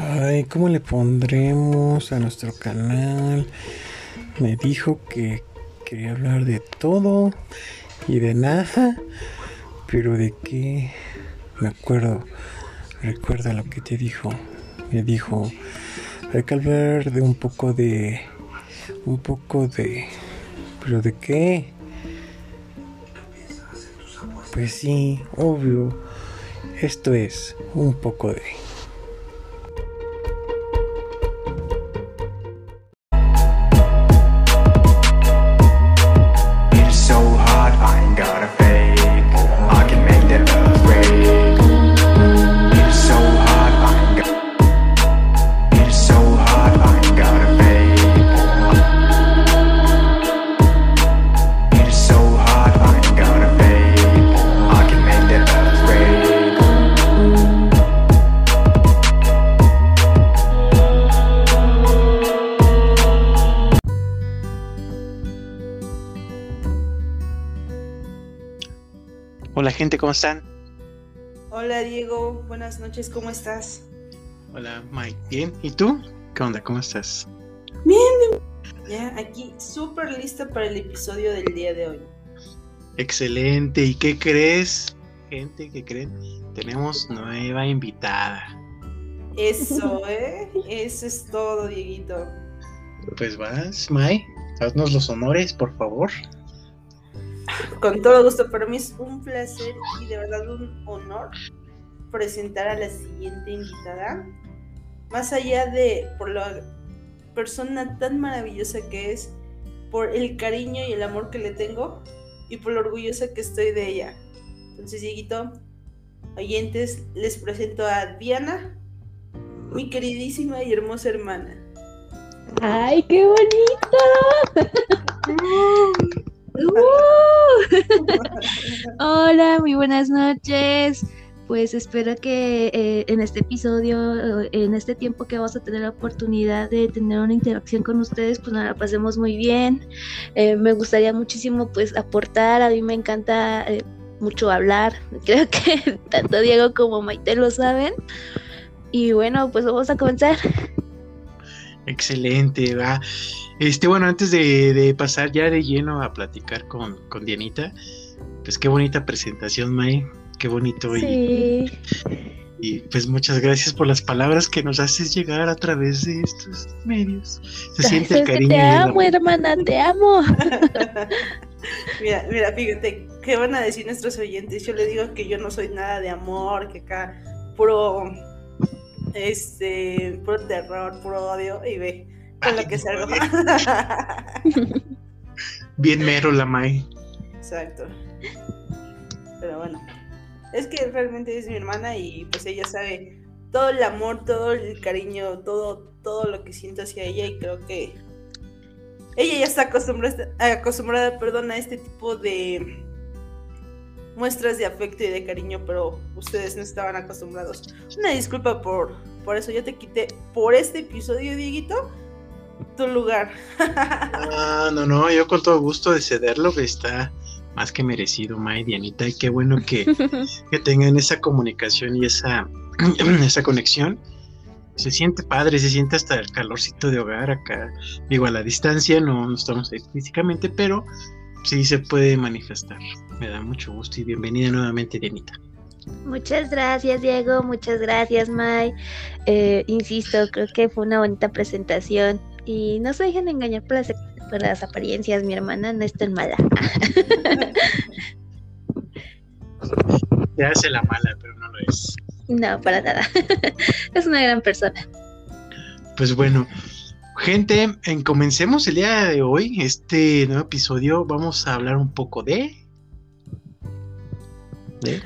Ay, ¿cómo le pondremos a nuestro canal? Me dijo que quería hablar de todo y de nada, pero de qué me acuerdo, recuerda lo que te dijo. Me dijo, hay que hablar de un poco de, un poco de, pero de qué? Pues sí, obvio, esto es un poco de... bien, ¿y tú? ¿Qué onda? ¿Cómo estás? Bien, ya aquí súper lista para el episodio del día de hoy. Excelente, ¿y qué crees? Gente, ¿qué creen? Tenemos nueva invitada. Eso, ¿eh? Eso es todo, Dieguito. Pues vas, Mike, haznos los honores, por favor. Con todo gusto, para mí es un placer y de verdad un honor presentar a la siguiente invitada. Más allá de por la persona tan maravillosa que es, por el cariño y el amor que le tengo y por lo orgullosa que estoy de ella. Entonces, Dieguito, oyentes, les presento a Diana, mi queridísima y hermosa hermana. ¡Ay, qué bonito! Hola, muy buenas noches. Pues espero que eh, en este episodio, en este tiempo que vamos a tener la oportunidad de tener una interacción con ustedes, pues nos la pasemos muy bien. Eh, me gustaría muchísimo pues aportar, a mí me encanta eh, mucho hablar, creo que tanto Diego como Maite lo saben. Y bueno, pues vamos a comenzar. Excelente, va. Este, bueno, antes de, pasar ya de lleno a platicar con, con, Dianita, pues qué bonita presentación, May, qué bonito. Sí. Y, pues muchas gracias por las palabras que nos haces llegar a través de estos medios. Se siente el cariño. Te amo, hermana, te amo. mira, mira, fíjate, ¿qué van a decir nuestros oyentes? Yo le digo que yo no soy nada de amor, que acá puro, este, puro terror, puro odio, y ve con lo que salgo. Bien mero la Mai. Exacto. Pero bueno, es que realmente es mi hermana y pues ella sabe todo el amor, todo el cariño, todo, todo lo que siento hacia ella y creo que ella ya está acostumbrada, acostumbrada perdón, a este tipo de muestras de afecto y de cariño, pero ustedes no estaban acostumbrados. Una disculpa por, por eso, yo te quité por este episodio, Dieguito, tu lugar. Ah, no, no, yo con todo gusto de cederlo, que está más que merecido, May, Dianita, y qué bueno que, que tengan esa comunicación y esa, esa conexión. Se siente padre, se siente hasta el calorcito de hogar acá. Digo, a la distancia, no, no estamos ahí físicamente, pero sí se puede manifestar. Me da mucho gusto y bienvenida nuevamente, Dianita. Muchas gracias, Diego. Muchas gracias, May. Eh, insisto, creo que fue una bonita presentación. Y no se dejen engañar por las, apariencias, mi hermana no es tan mala. Se hace la mala, pero no lo es. No, para nada. es una gran persona. Pues bueno, gente, en, comencemos el día de hoy, este nuevo episodio, vamos a hablar un poco de... ¿De?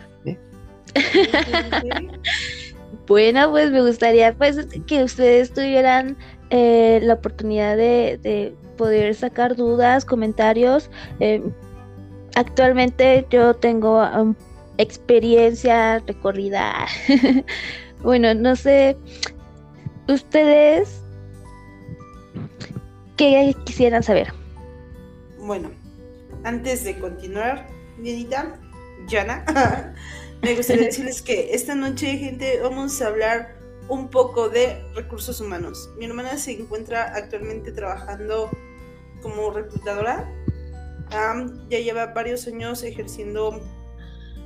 bueno, pues me gustaría pues que ustedes tuvieran eh, la oportunidad de, poder sacar dudas, comentarios. Eh, actualmente yo tengo um, experiencia recorrida. bueno, no sé, ustedes, ¿qué quisieran saber? Bueno, antes de continuar, Dianita, Yana, me gustaría decirles que esta noche, gente, vamos a hablar un poco de recursos humanos. Mi hermana se encuentra actualmente trabajando como reclutadora. ya lleva varios años ejerciendo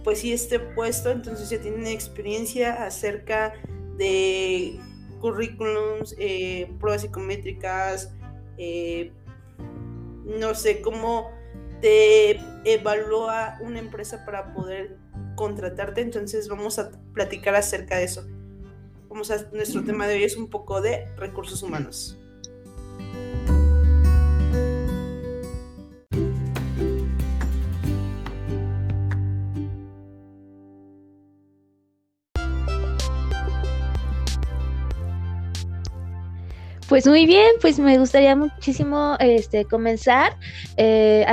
pues sí este puesto, entonces ya tiene experiencia acerca de currículums, eh, pruebas psicométricas, eh, no sé cómo te evalúa una empresa para poder contratarte, entonces vamos a platicar acerca de eso. Vamos a, nuestro tema de hoy es un poco de recursos humanos. Pues muy bien, pues me gustaría muchísimo este, comenzar. Eh,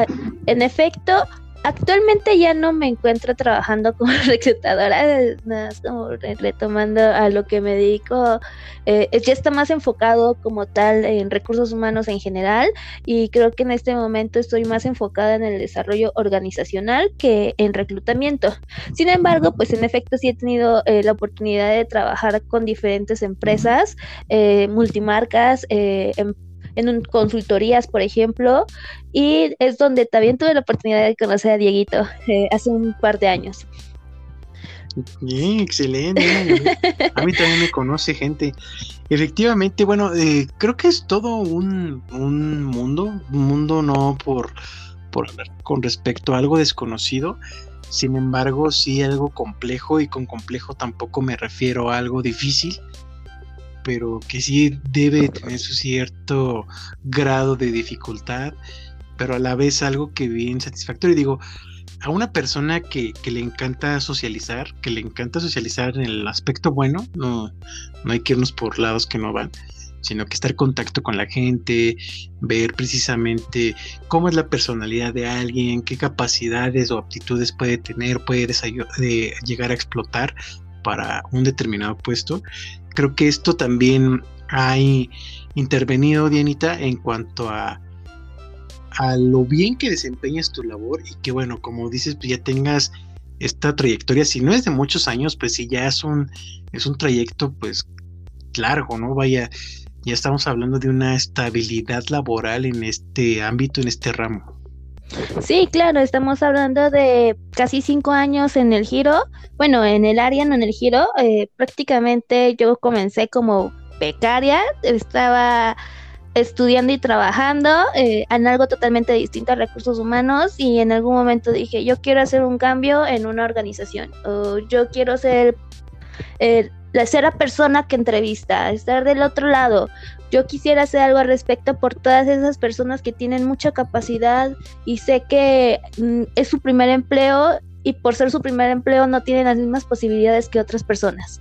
en efecto, Actualmente ya no me encuentro trabajando como reclutadora, más como retomando a lo que me dedico, eh, ya está más enfocado como tal en recursos humanos en general y creo que en este momento estoy más enfocada en el desarrollo organizacional que en reclutamiento. Sin embargo, pues en efecto sí he tenido eh, la oportunidad de trabajar con diferentes empresas, eh, multimarcas, em, en consultorías, por ejemplo, y es donde también tuve la oportunidad de conocer a Dieguito eh, hace un par de años. Bien, excelente. A mí también me conoce gente. Efectivamente, bueno, eh, creo que es todo un, un mundo, un mundo no por, por con respecto a algo desconocido, sin embargo, sí algo complejo y con complejo tampoco me refiero a algo difícil, pero que sí debe tener su cierto grado de dificultad, pero a la vez algo que bien satisfactorio. Digo, a una persona que, le encanta socializar, que le encanta socializar en el aspecto bueno, no, no hay que irnos por lados que no van, sino que estar en contacto con la gente, ver precisamente cómo es la personalidad de alguien, qué capacidades o aptitudes puede tener, puede de llegar a explotar para un determinado puesto creo que esto también ha intervenido, Dianita, en cuanto a, a lo bien que desempeñas tu labor y que, bueno, como dices, pues ya tengas esta trayectoria, si no es de muchos años, pues sí ya es un, es un trayecto, pues largo, ¿no? Vaya, ya estamos hablando de una estabilidad laboral en este ámbito, en este ramo. Sí, claro, estamos hablando de casi cinco años en el giro, bueno, en el área, no en el giro, eh, prácticamente yo comencé como becaria, estaba estudiando y trabajando eh, en algo totalmente distinto a recursos humanos y en algún momento dije, yo quiero hacer un cambio en una organización o yo quiero ser eh, la la persona que entrevista, estar del otro lado, yo quisiera hacer algo al respecto por todas esas personas que tienen mucha capacidad y sé que mm, es su primer empleo y por ser su primer empleo no tienen las mismas posibilidades que otras personas.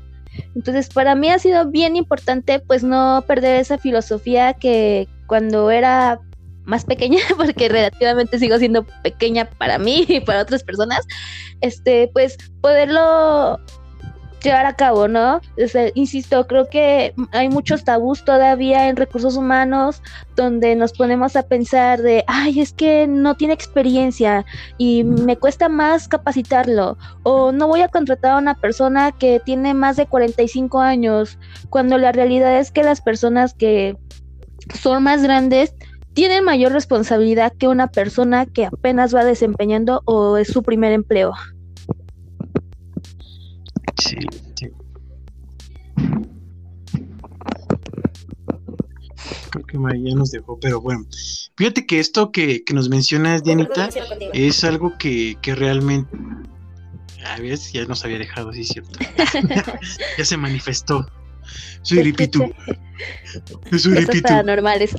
Entonces, para mí ha sido bien importante pues no perder esa filosofía que cuando era más pequeña, porque relativamente sigo siendo pequeña para mí y para otras personas, este, pues poderlo llevar a cabo, ¿no? insisto, creo que hay muchos tabús todavía en recursos humanos donde nos ponemos a pensar de, ay, es que no tiene experiencia y me cuesta más capacitarlo, o no voy a contratar a una persona que tiene más de 45 años, cuando la realidad es que las personas que son más grandes tienen mayor responsabilidad que una persona que apenas va desempeñando o es su primer empleo. Sí, Creo que María nos dejó, pero bueno. Fíjate que esto que, nos mencionas, Dianita, es algo que, realmente. A ver, ya nos había dejado, sí, cierto. ya se manifestó. Soy Ripitu. Soy Ripitu. paranormales.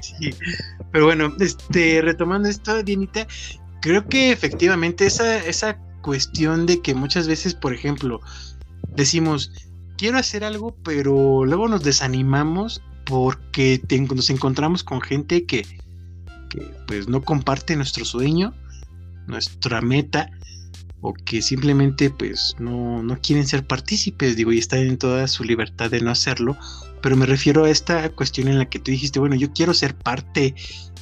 sí. Pero bueno, este, retomando esto, Dianita, creo que efectivamente esa, esa cuestión de que muchas veces, por ejemplo, decimos, quiero hacer algo, pero luego nos desanimamos porque nos encontramos con gente que, que pues no comparte nuestro sueño, nuestra meta, o que simplemente pues no, no quieren ser partícipes, digo, y están en toda su libertad de no hacerlo, pero me refiero a esta cuestión en la que tú dijiste, bueno, yo quiero ser parte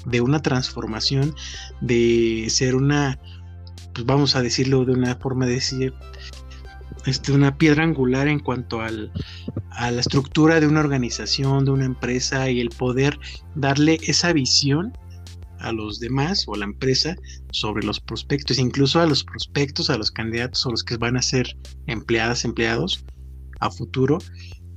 de una transformación, de ser una, pues vamos a decirlo de una forma de decir, este, una piedra angular en cuanto al, a la estructura de una organización, de una empresa y el poder darle esa visión a los demás o a la empresa sobre los prospectos, incluso a los prospectos, a los candidatos o los que van a ser empleadas, empleados a futuro,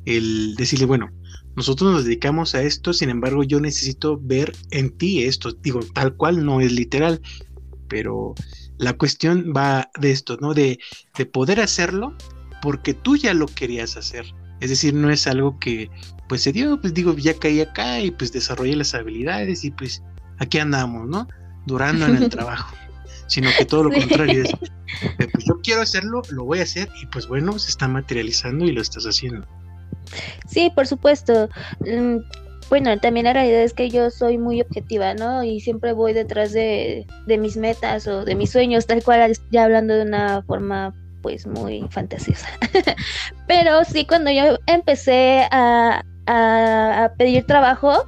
el decirle, bueno, nosotros nos dedicamos a esto, sin embargo yo necesito ver en ti esto, digo, tal cual no es literal, pero la cuestión va de esto, ¿no? De, de poder hacerlo porque tú ya lo querías hacer. Es decir, no es algo que pues se dio, pues digo, ya caí acá y pues desarrollé las habilidades y pues aquí andamos, ¿no? Durando en el trabajo. Sino que todo lo contrario es, pues yo quiero hacerlo, lo voy a hacer y pues bueno, se está materializando y lo estás haciendo. Sí, por supuesto. Mm, bueno, también la realidad es que yo soy muy objetiva, ¿no? Y siempre voy detrás de, mis metas o de mis sueños, tal cual, ya hablando de una forma pues muy fantasiosa. Pero sí, cuando yo empecé a, pedir trabajo,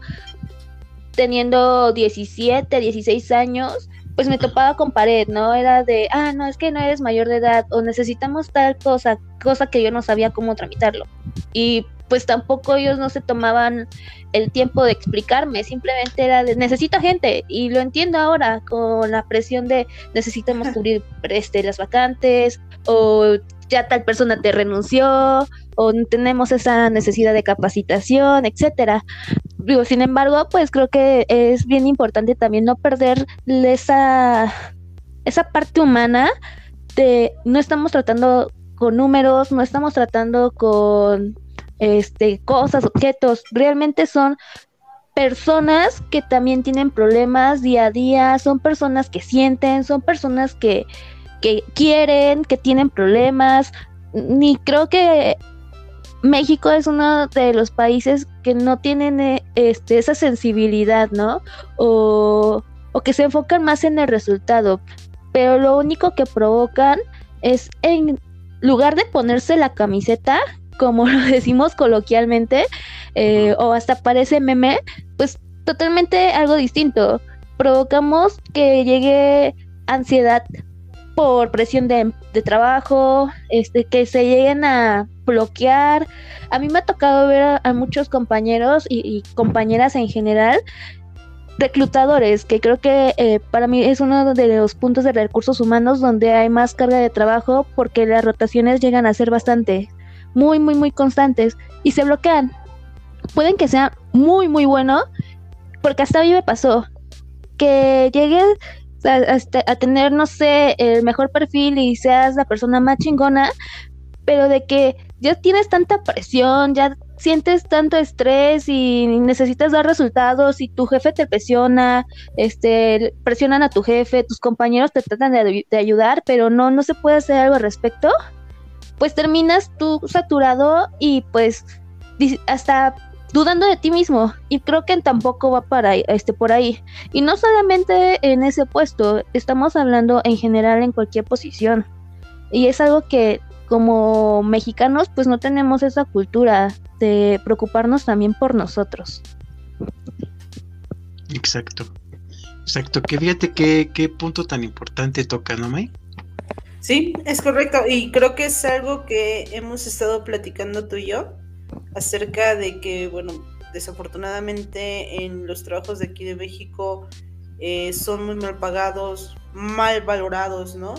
teniendo 17, 16 años, pues me topaba con pared, ¿no? Era de, ah, no, es que no eres mayor de edad o necesitamos tal cosa, cosa que yo no sabía cómo tramitarlo. Y pues tampoco ellos no se tomaban el tiempo de explicarme, simplemente era de necesito gente y lo entiendo ahora con la presión de necesitamos cubrir este, las vacantes o ya tal persona te renunció o tenemos esa necesidad de capacitación, etcétera. Digo, sin embargo, pues creo que es bien importante también no perder esa, esa parte humana de no estamos tratando con números, no estamos tratando con este cosas, objetos, realmente son personas que también tienen problemas día a día, son personas que sienten, son personas que, que quieren, que tienen problemas, ni creo que México es uno de los países que no tienen eh, este, esa sensibilidad, ¿no? O, o que se enfocan más en el resultado, pero lo único que provocan es en lugar de ponerse la camiseta, como lo decimos coloquialmente, eh, o hasta parece meme, pues totalmente algo distinto. Provocamos que llegue ansiedad por presión de, trabajo, este, que se lleguen a bloquear. A mí me ha tocado ver a, muchos compañeros y, compañeras en general reclutadores, que creo que eh, para mí es uno de los puntos de recursos humanos donde hay más carga de trabajo porque las rotaciones llegan a ser bastante, muy, muy, muy constantes y se bloquean. Pueden que sea muy, muy bueno, porque hasta a mí me pasó que llegué a, tener, no sé, el mejor perfil y seas la persona más chingona, pero de que ya tienes tanta presión, ya sientes tanto estrés y necesitas dar resultados y tu jefe te presiona, este, presionan a tu jefe, tus compañeros te tratan de, de ayudar, pero no, no se puede hacer algo al respecto, pues terminas tú saturado y pues hasta dudando de ti mismo y creo que tampoco va para este por ahí. Y no solamente en ese puesto estamos hablando en general en cualquier posición y es algo que como mexicanos pues no tenemos esa cultura de preocuparnos también por nosotros. Exacto. Exacto que fíjate qué, qué punto tan importante toca no May sí es correcto y creo que es algo que hemos estado platicando tú y yo acerca de que, bueno, desafortunadamente en los trabajos de aquí de México eh, son muy mal pagados, mal valorados, ¿no?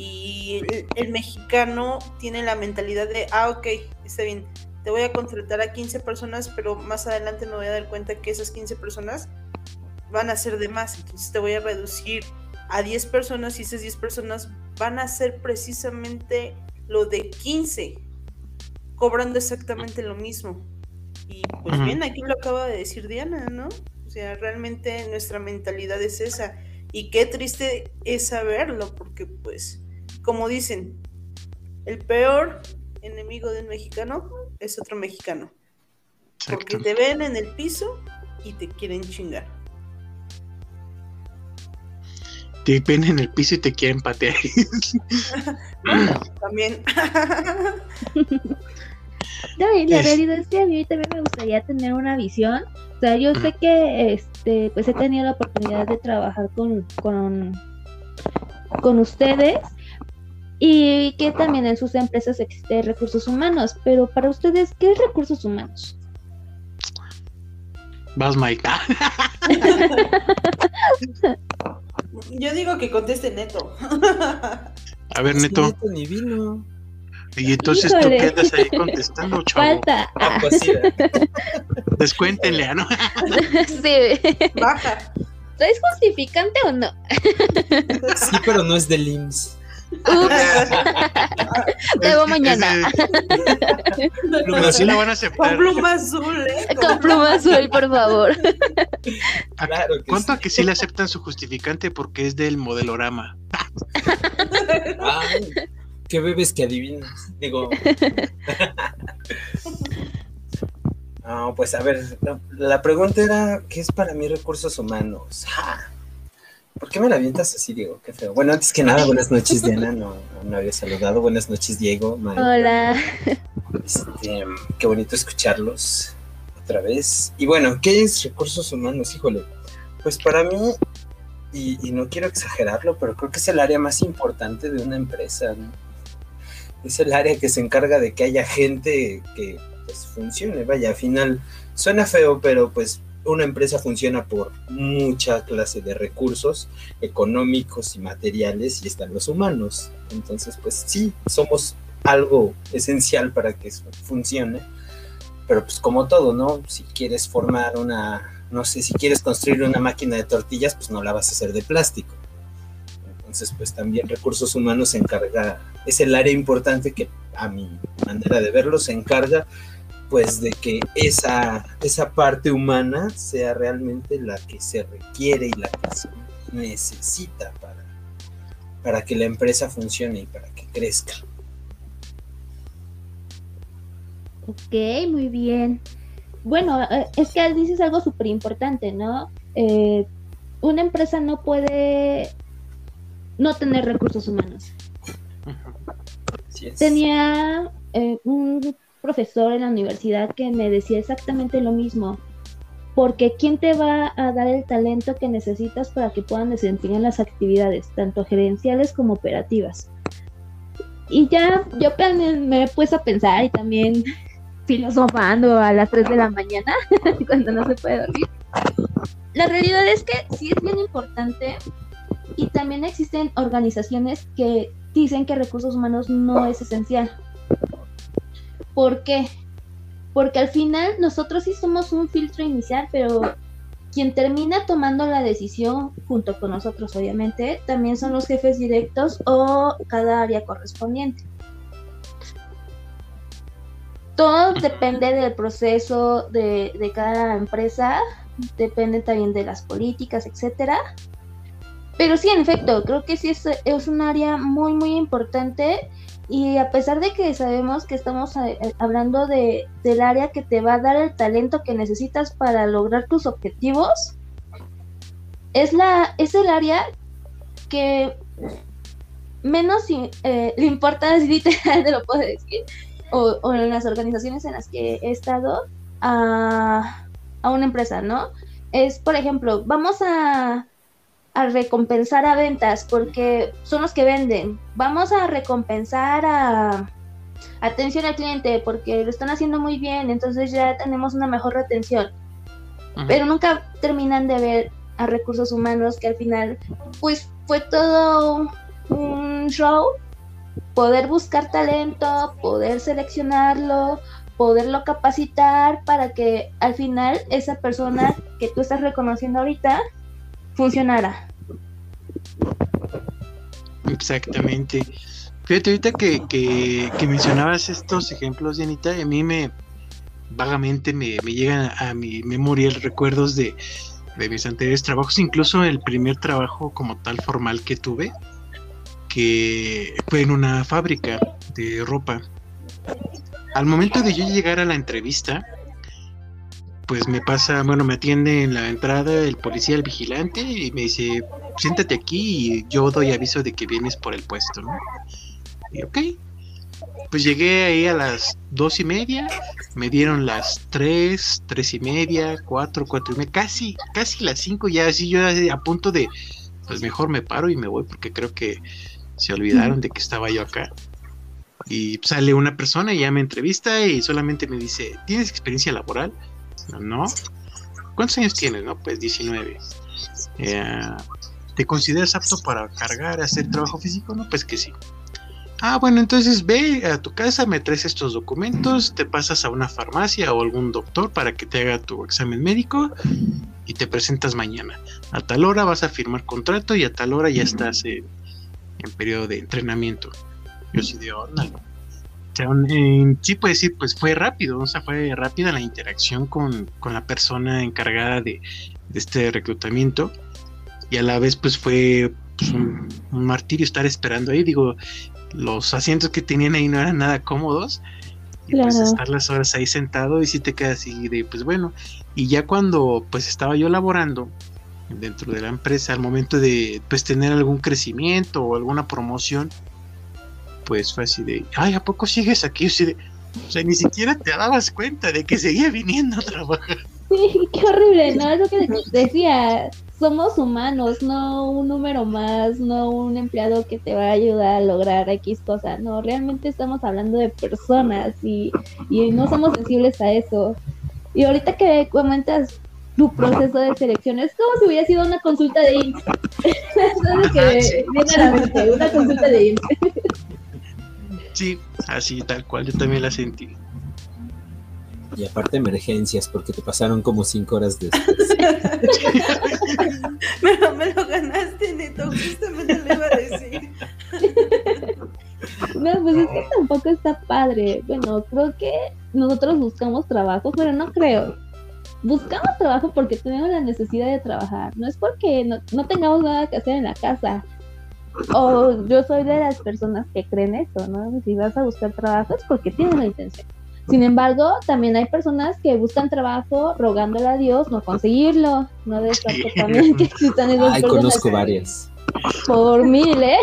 Y el, mexicano tiene la mentalidad de, ah, ok, está bien, te voy a contratar a 15 personas, pero más adelante me voy a dar cuenta que esas 15 personas van a ser de más, entonces te voy a reducir a 10 personas y esas 10 personas van a ser precisamente lo de 15 cobrando exactamente lo mismo. Y pues bien, aquí lo acaba de decir Diana, ¿no? O sea, realmente nuestra mentalidad es esa. Y qué triste es saberlo, porque pues, como dicen, el peor enemigo de un mexicano es otro mexicano. Porque te ven en el piso y te quieren chingar. Te ven en el piso y te quieren patear. también. No, y la realidad es que a mí también me gustaría tener una visión. O sea, yo sé que este, pues he tenido la oportunidad de trabajar con, con, con ustedes, y que también en sus empresas existe recursos humanos. Pero para ustedes, ¿qué es recursos humanos? Vas, Mike. Yo digo que conteste Neto. A ver, Neto. Neto ni vino. Y entonces tú Híjole. qué andas ahí contestando, chavo. Falta. Ah, pues sí. Descuéntenle, ¿ah, ¿no? sí. Baja. ¿Es justificante o no? Sí, pero no es del IMSS. Ups, te veo mañana. Pero sí la van a Con aceptar. pluma azul, ¿eh? Con pluma azul, por favor. Claro que ¿Cuánto sí. a que sí le aceptan su justificante porque es del modelorama? Ay, ¿Qué bebes que adivinas? Digo. No, pues a ver, la, la pregunta era, ¿qué es para mí recursos humanos? ¿Por qué me la avientas así, Diego? Qué feo. Bueno, antes que nada, buenas noches, Diana. No, no había saludado. Buenas noches, Diego. Hola. Este, qué bonito escucharlos otra vez. Y bueno, ¿qué es recursos humanos? Híjole, pues para mí, y, y no quiero exagerarlo, pero creo que es el área más importante de una empresa. ¿no? Es el área que se encarga de que haya gente que pues, funcione. Vaya, al final suena feo, pero pues una empresa funciona por mucha clase de recursos económicos y materiales y están los humanos. Entonces, pues sí, somos algo esencial para que funcione. Pero pues como todo, ¿no? Si quieres formar una, no sé, si quieres construir una máquina de tortillas, pues no la vas a hacer de plástico. Entonces, pues también recursos humanos se encarga, es el área importante que a mi manera de verlo se encarga pues de que esa, esa parte humana sea realmente la que se requiere y la que se necesita para, para que la empresa funcione y para que crezca. Ok, muy bien. Bueno, eh, es que dices algo súper importante, ¿no? Eh, una empresa no puede no tener recursos humanos. Tenía eh, un profesor en la universidad que me decía exactamente lo mismo. Porque ¿quién te va a dar el talento que necesitas para que puedan desempeñar las actividades, tanto gerenciales como operativas? Y ya yo me he puesto a pensar y también filosofando a las 3 de la mañana, cuando no se puede dormir. La realidad es que sí es bien importante y también existen organizaciones que dicen que recursos humanos no es esencial. ¿Por qué? Porque al final nosotros sí somos un filtro inicial, pero quien termina tomando la decisión junto con nosotros, obviamente, también son los jefes directos o cada área correspondiente. Todo depende del proceso de, de cada empresa, depende también de las políticas, etcétera. Pero sí, en efecto, creo que sí es, es un área muy, muy importante y a pesar de que sabemos que estamos eh, hablando de, del área que te va a dar el talento que necesitas para lograr tus objetivos, es, la, es el área que menos eh, le importa, literal te lo puedo decir, o, o, en las organizaciones en las que he estado a, a una empresa, ¿no? Es, por ejemplo, vamos a a recompensar a ventas porque son los que venden. Vamos a recompensar a atención al cliente porque lo están haciendo muy bien, entonces ya tenemos una mejor retención. Pero nunca terminan de ver a recursos humanos que al final pues fue todo un show, poder buscar talento, poder seleccionarlo, poderlo capacitar para que al final esa persona que tú estás reconociendo ahorita funcionara. Exactamente. Fíjate, ahorita que, que, mencionabas estos ejemplos, Janita, a mí me vagamente me, me llegan a, a, mi memoria recuerdos de, de, mis anteriores trabajos, incluso el primer trabajo como tal formal que tuve, que fue en una fábrica de ropa. Al momento de yo llegar a la entrevista, pues me pasa, bueno, me atiende en la entrada el policía, el vigilante, y me dice, siéntate aquí y yo doy aviso de que vienes por el puesto, ¿no? Y ok. Pues llegué ahí a las dos y media, me dieron las tres, tres y media, cuatro, cuatro y media, casi, casi las cinco, ya así yo a punto de, pues mejor me paro y me voy porque creo que se olvidaron de que estaba yo acá. Y sale una persona y ya me entrevista y solamente me dice, ¿tienes experiencia laboral? No. ¿Cuántos años tienes? No, pues 19. Eh, ¿Te consideras apto para cargar, hacer trabajo físico? No, pues que sí. Ah, bueno, entonces ve a tu casa, me traes estos documentos, te pasas a una farmacia o algún doctor para que te haga tu examen médico y te presentas mañana. A tal hora vas a firmar contrato y a tal hora ya estás en, periodo de entrenamiento. Yo sí de onda. O sea, sí puede decir, pues fue rápido, o sea, fue rápida la interacción con, la persona encargada de, este reclutamiento y a la vez pues fue pues, un, un, martirio estar esperando ahí. Digo, los asientos que tenían ahí no eran nada cómodos. Y pues estar las horas ahí sentado y si te quedas así de, pues bueno. Y ya cuando pues estaba yo laborando dentro de la empresa, al momento de pues tener algún crecimiento o alguna promoción, pues fue así de, ay, ¿a poco sigues aquí? O sea, ni siquiera te dabas cuenta de que seguía viniendo a trabajar. Sí, qué horrible, ¿no? Es lo que decía, somos humanos, no un número más, no un empleado que te va a ayudar a lograr X cosa, no, realmente estamos hablando de personas y, y no somos sensibles a eso. Y ahorita que comentas tu proceso de selección, es como si hubiera sido una consulta de IMSS. que viene una consulta de IMSS. Sí, así tal cual, yo también la sentí. Y aparte emergencias, porque te pasaron como cinco horas después. me, lo, me lo ganaste, Neto, justamente lo iba a decir. No, pues es que tampoco está padre. Bueno, creo que nosotros buscamos trabajo, pero no creo. Buscamos trabajo porque tenemos la necesidad de trabajar. No es porque no, no tengamos nada que hacer en la casa. O yo soy de las personas que creen eso, ¿no? Si vas a buscar trabajo es porque tienes la intención. Sin embargo, también hay personas que buscan trabajo rogándole a Dios no conseguirlo. No descarto también que existan esas Ay, conozco varias. Por mil, ¿eh?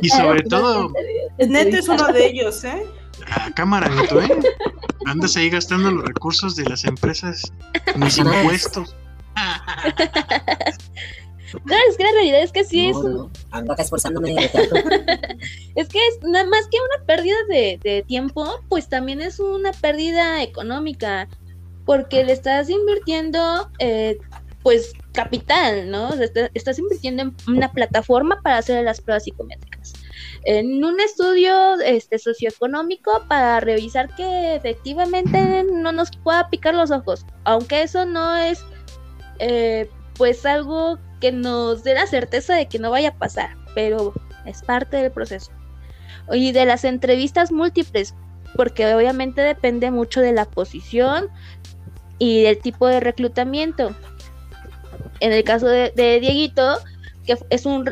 Y sobre todo... Neto es uno de ellos, ¿eh? Ah, cámara, Neto, ¿eh? Andas ahí gastando los recursos de las empresas, mis impuestos. No, es que la realidad es que sí es. Ando acá esforzándome. es que es nada más que una pérdida de, tiempo, pues también es una pérdida económica. Porque le estás invirtiendo, eh, pues, capital, ¿no? estás invirtiendo en una plataforma para hacer las pruebas psicométricas. En un estudio este, socioeconómico para revisar que efectivamente no nos pueda picar los ojos. Aunque eso no es, eh, pues, algo que nos dé la certeza de que no vaya a pasar, pero es parte del proceso. Y de las entrevistas múltiples, porque obviamente depende mucho de la posición y del tipo de reclutamiento. En el caso de, Dieguito, que es un,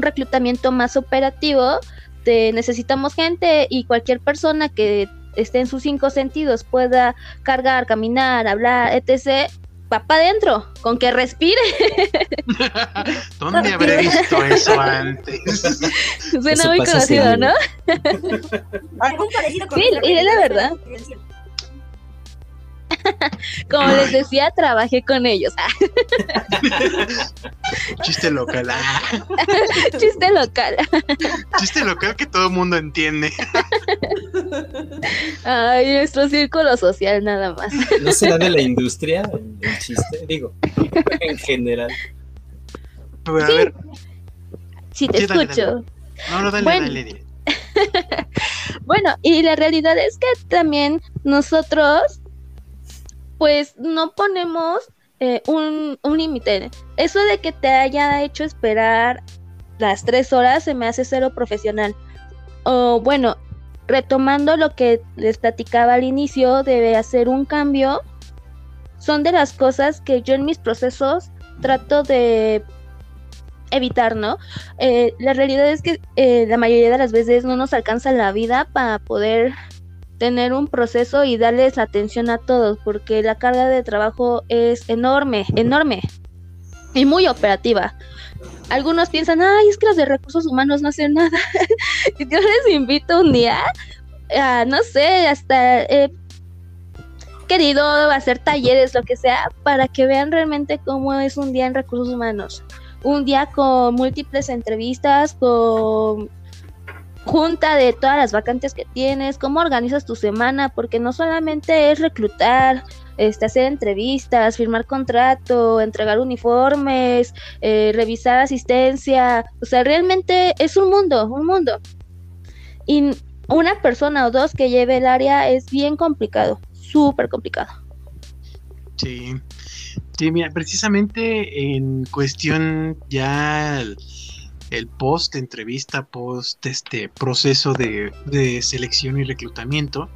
reclutamiento más operativo, necesitamos gente y cualquier persona que esté en sus cinco sentidos pueda cargar, caminar, hablar, etc., papá adentro, con que respire. ¿Dónde habré visto eso antes? Suena muy conocido, ¿no? Algún parecido con Sí, y es la verdad. Como les decía, trabajé con ellos. Chiste local. Ah. Chiste local. Chiste local que todo el mundo entiende. Ay, nuestro círculo social nada más. ¿No será de la industria el chiste? Digo, en general. Pero a ver. Sí, te escucho. No, no, dale, bueno. dale. bueno, y la realidad es que también nosotros pues no ponemos eh, un, un límite. Eso de que te haya hecho esperar las tres horas se me hace cero profesional. O bueno, retomando lo que les platicaba al inicio, debe hacer un cambio. Son de las cosas que yo en mis procesos trato de evitar, ¿no? Eh, la realidad es que eh, la mayoría de las veces no nos alcanza la vida para poder tener un proceso y darles atención a todos, porque la carga de trabajo es enorme, enorme y muy operativa. Algunos piensan, ay, es que los de recursos humanos no hacen nada. Yo les invito un día, a, no sé, hasta he querido hacer talleres, lo que sea, para que vean realmente cómo es un día en recursos humanos. un día con múltiples entrevistas, con junta de todas las vacantes que tienes, cómo organizas tu semana, porque no solamente es reclutar, este, hacer entrevistas, firmar contrato, entregar uniformes, eh, revisar asistencia, o sea, realmente es un mundo, un mundo. Y una persona o dos que lleve el área es bien complicado, súper complicado. Sí. Sí, mira, precisamente en cuestión ya el, post entrevista, post este proceso de, de selección y reclutamiento,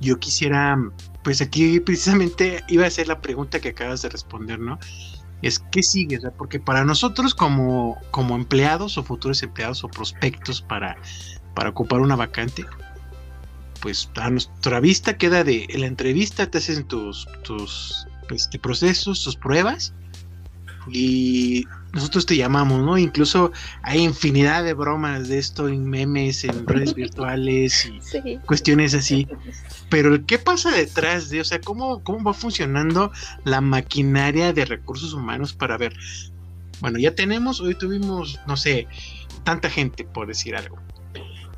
yo quisiera, pues aquí precisamente iba a ser la pregunta que acabas de responder, ¿no? Es qué sigue, porque para nosotros como, como empleados o futuros empleados o prospectos para, para ocupar una vacante, pues a nuestra vista queda de la entrevista, te hacen tus, tus este, procesos, tus pruebas y nosotros te llamamos, ¿no? Incluso hay infinidad de bromas de esto en memes, en redes virtuales y Sí. cuestiones así. Pero ¿qué pasa detrás de, o sea, cómo, cómo va funcionando la maquinaria de recursos humanos para ver? Bueno, ya tenemos, hoy tuvimos, no sé, tanta gente, por decir algo.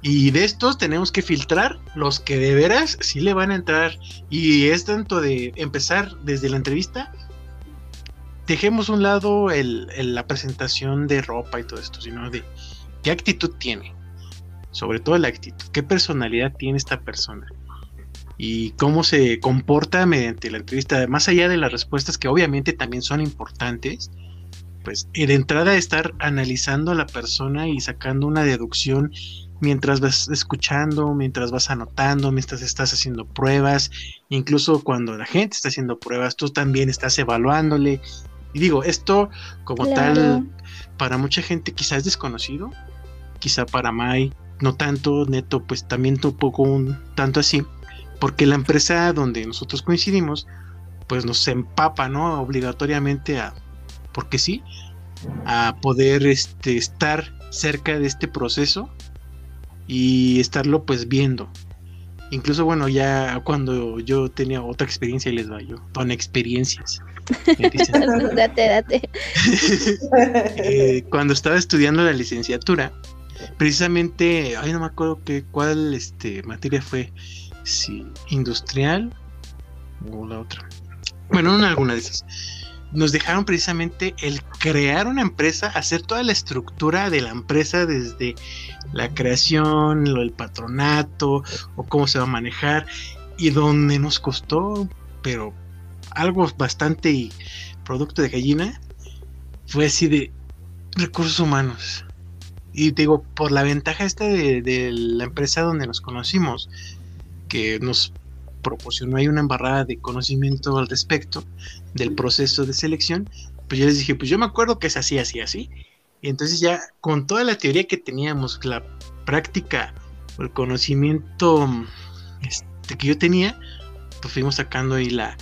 Y de estos tenemos que filtrar los que de veras sí le van a entrar. Y es tanto de empezar desde la entrevista. Dejemos un lado el- la presentación de ropa y todo esto, sino de qué actitud tiene. Sobre todo la actitud, qué personalidad tiene esta persona. Y cómo se comporta mediante la entrevista. Más allá de las respuestas que obviamente también son importantes. Pues y de entrada estar analizando a la persona y sacando una deducción mientras vas escuchando, mientras vas anotando, mientras estás haciendo pruebas, incluso cuando la gente está haciendo pruebas, tú también estás evaluándole. Y digo, esto como Claro. tal, para mucha gente quizás es desconocido, quizá para Mai no tanto, Neto pues también tampoco un tanto así, porque la empresa donde nosotros coincidimos, pues nos empapa, ¿no? Obligatoriamente a, porque sí, a poder este, estar cerca de este proceso y estarlo pues viendo. Incluso bueno, ya cuando yo tenía otra experiencia y les va yo, con experiencias. date, date. Eh, cuando estaba estudiando la licenciatura, precisamente, ay no me acuerdo que cuál este materia fue, si industrial o la otra. Bueno, en alguna de esas. Nos dejaron precisamente el crear una empresa, hacer toda la estructura de la empresa desde la creación, lo del patronato o cómo se va a manejar y donde nos costó, pero algo bastante producto de gallina, fue así de recursos humanos. Y digo, por la ventaja esta de, de la empresa donde nos conocimos, que nos proporcionó ahí una embarrada de conocimiento al respecto del proceso de selección, pues yo les dije, pues yo me acuerdo que es así, así, así. Y entonces ya con toda la teoría que teníamos, la práctica o el conocimiento este, que yo tenía, pues fuimos sacando ahí la,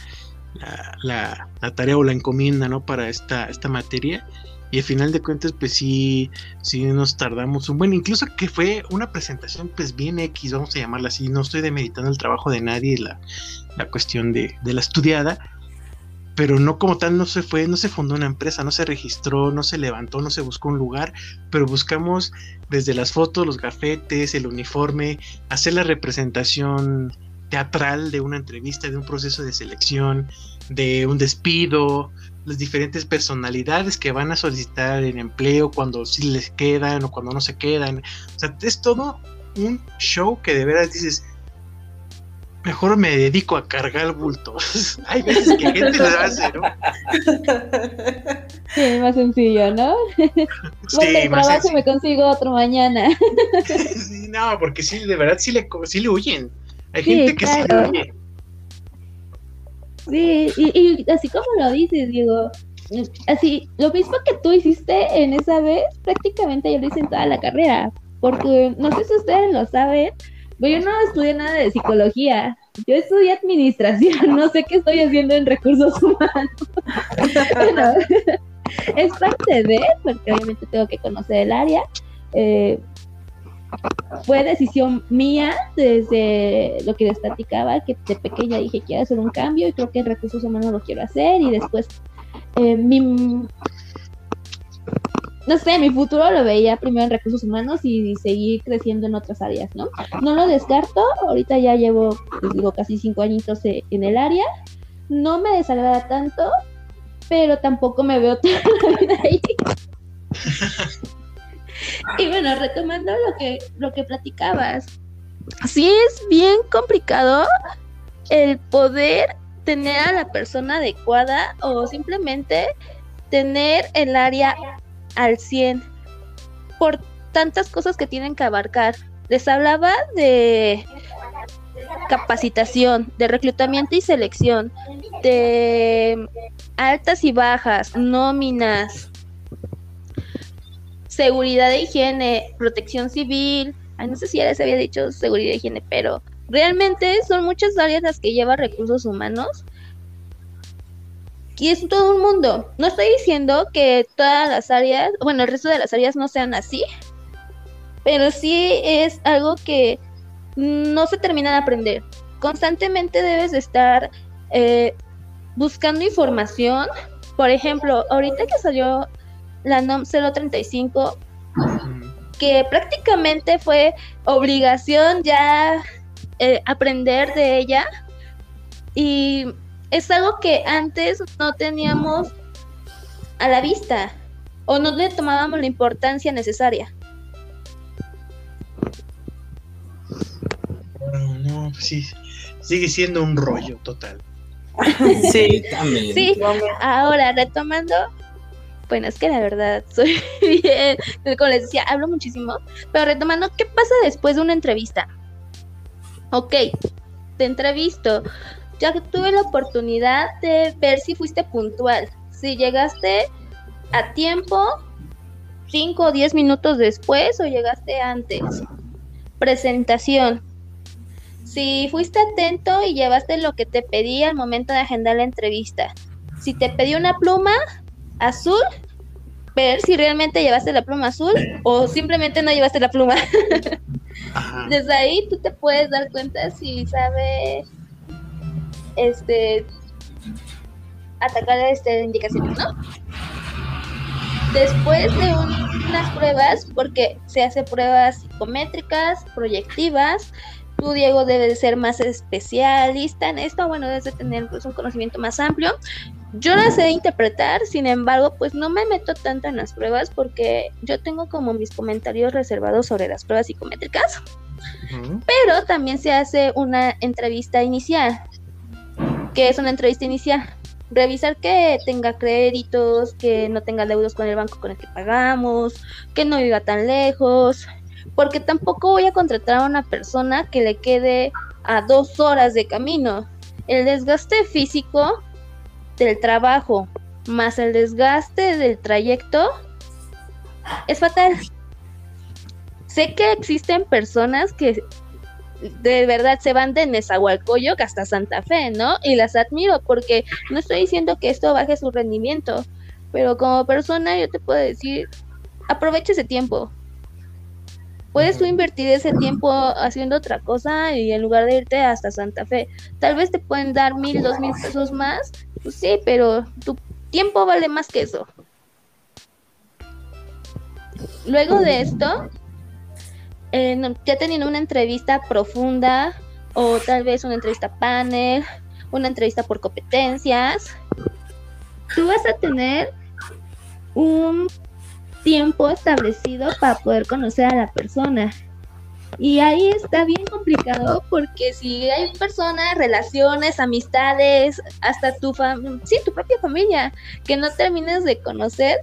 la, tarea o la encomienda, ¿no? Para esta, esta materia. Y al final de cuentas, pues sí, sí nos tardamos un buen, incluso que fue una presentación, pues bien X, vamos a llamarla así. No estoy demeritando el trabajo de nadie, la, la cuestión de, de la estudiada, pero no como tal, no se fue, no se fundó una empresa, no se registró, no se levantó, no se buscó un lugar, pero buscamos desde las fotos, los gafetes, el uniforme, hacer la representación teatral de una entrevista, de un proceso de selección, de un despido, las diferentes personalidades que van a solicitar en empleo, cuando sí les quedan o cuando no se quedan. O sea, es todo un show que de veras dices, mejor me dedico a cargar bultos. Hay veces que gente lo hace, ¿no? Sí, más sencillo, ¿no? El más trabajo me consigo otro mañana. Sí, no, porque sí, de verdad sí le, sí le huyen. Hay Sí, gente que sí claro. Sí, y, y así como lo dices, digo, así, lo mismo que tú hiciste en esa vez, prácticamente yo lo hice en toda la carrera, porque no sé si ustedes lo saben, pero yo no estudié nada de psicología, yo estudié administración, no sé qué estoy haciendo en recursos humanos. Bueno, es parte de, porque obviamente tengo que conocer el área. eh, fue decisión mía desde lo que les platicaba, que de pequeña dije quiero hacer un cambio y creo que en recursos humanos lo quiero hacer y después eh, mi, no sé, mi futuro lo veía primero en recursos humanos y seguir creciendo en otras áreas, ¿no? No lo descarto, ahorita ya llevo, pues, digo, casi cinco añitos e- en el área, no me desagrada tanto, pero tampoco me veo toda la vida ahí. y bueno, retomando lo que, lo que platicabas, sí es bien complicado el poder tener a la persona adecuada o simplemente tener el área al 100 por tantas cosas que tienen que abarcar. Les hablaba de capacitación, de reclutamiento y selección, de altas y bajas, nóminas, seguridad de higiene, protección civil. Ay, no sé si ya les había dicho seguridad de higiene, pero realmente son muchas áreas las que lleva recursos humanos. Y es todo un mundo. No estoy diciendo que todas las áreas, bueno, el resto de las áreas no sean así, pero sí es algo que no se termina de aprender. Constantemente debes de estar eh, buscando información. Por ejemplo, ahorita que salió la NOM 035, que prácticamente fue obligación ya eh, aprender de ella. Y es algo que antes no teníamos a la vista o no le tomábamos la importancia necesaria. No, no, pues sí, sigue siendo un rollo total. Sí. también. Sí, ahora retomando, bueno, es que la verdad soy bien, como les decía, hablo muchísimo, pero retomando, ¿qué pasa después de una entrevista? Ok, te entrevisto, ya tuve la oportunidad de ver si fuiste puntual, si llegaste a tiempo, 5 o 10 minutos después o llegaste antes. Presentación. Si fuiste atento y llevaste lo que te pedí al momento de agendar la entrevista. Si te pedí una pluma azul, ver si realmente llevaste la pluma azul o simplemente no llevaste la pluma. Desde ahí tú te puedes dar cuenta si sabe este atacar este indicaciones, ¿no? Después de un- unas pruebas, porque se hace pruebas psicométricas, proyectivas, tú Diego debes de ser más especialista en esto, bueno, debes de tener pues, un conocimiento más amplio. Yo las sé interpretar, sin embargo, pues no me meto tanto en las pruebas porque yo tengo como mis comentarios reservados sobre las pruebas psicométricas pero también se hace una entrevista inicial. que es una entrevista inicial? Revisar que tenga créditos, que no tenga deudos con el banco con el que pagamos, que no viva tan lejos, porque tampoco voy a contratar a una persona que le quede a dos horas de camino. El desgaste físico del trabajo más el desgaste del trayecto es fatal. Sé que existen personas que de verdad se van de Nezahualcóyotl hasta Santa Fe, ¿no? Y las admiro porque no estoy diciendo que esto baje su rendimiento, pero como persona yo te puedo decir, aprovecha ese tiempo. Puedes tú invertir ese tiempo haciendo otra cosa y en lugar de irte hasta Santa Fe, tal vez te pueden dar mil, dos mil pesos más, pues sí, pero tu tiempo vale más que eso. Luego de esto, eh, no- ya teniendo una entrevista profunda o tal vez una entrevista panel, una entrevista por competencias, tú vas a tener un tiempo establecido para poder conocer a la persona. Y ahí está bien complicado porque si hay personas, relaciones, amistades, hasta tu fam sí, tu propia familia que no termines de conocer,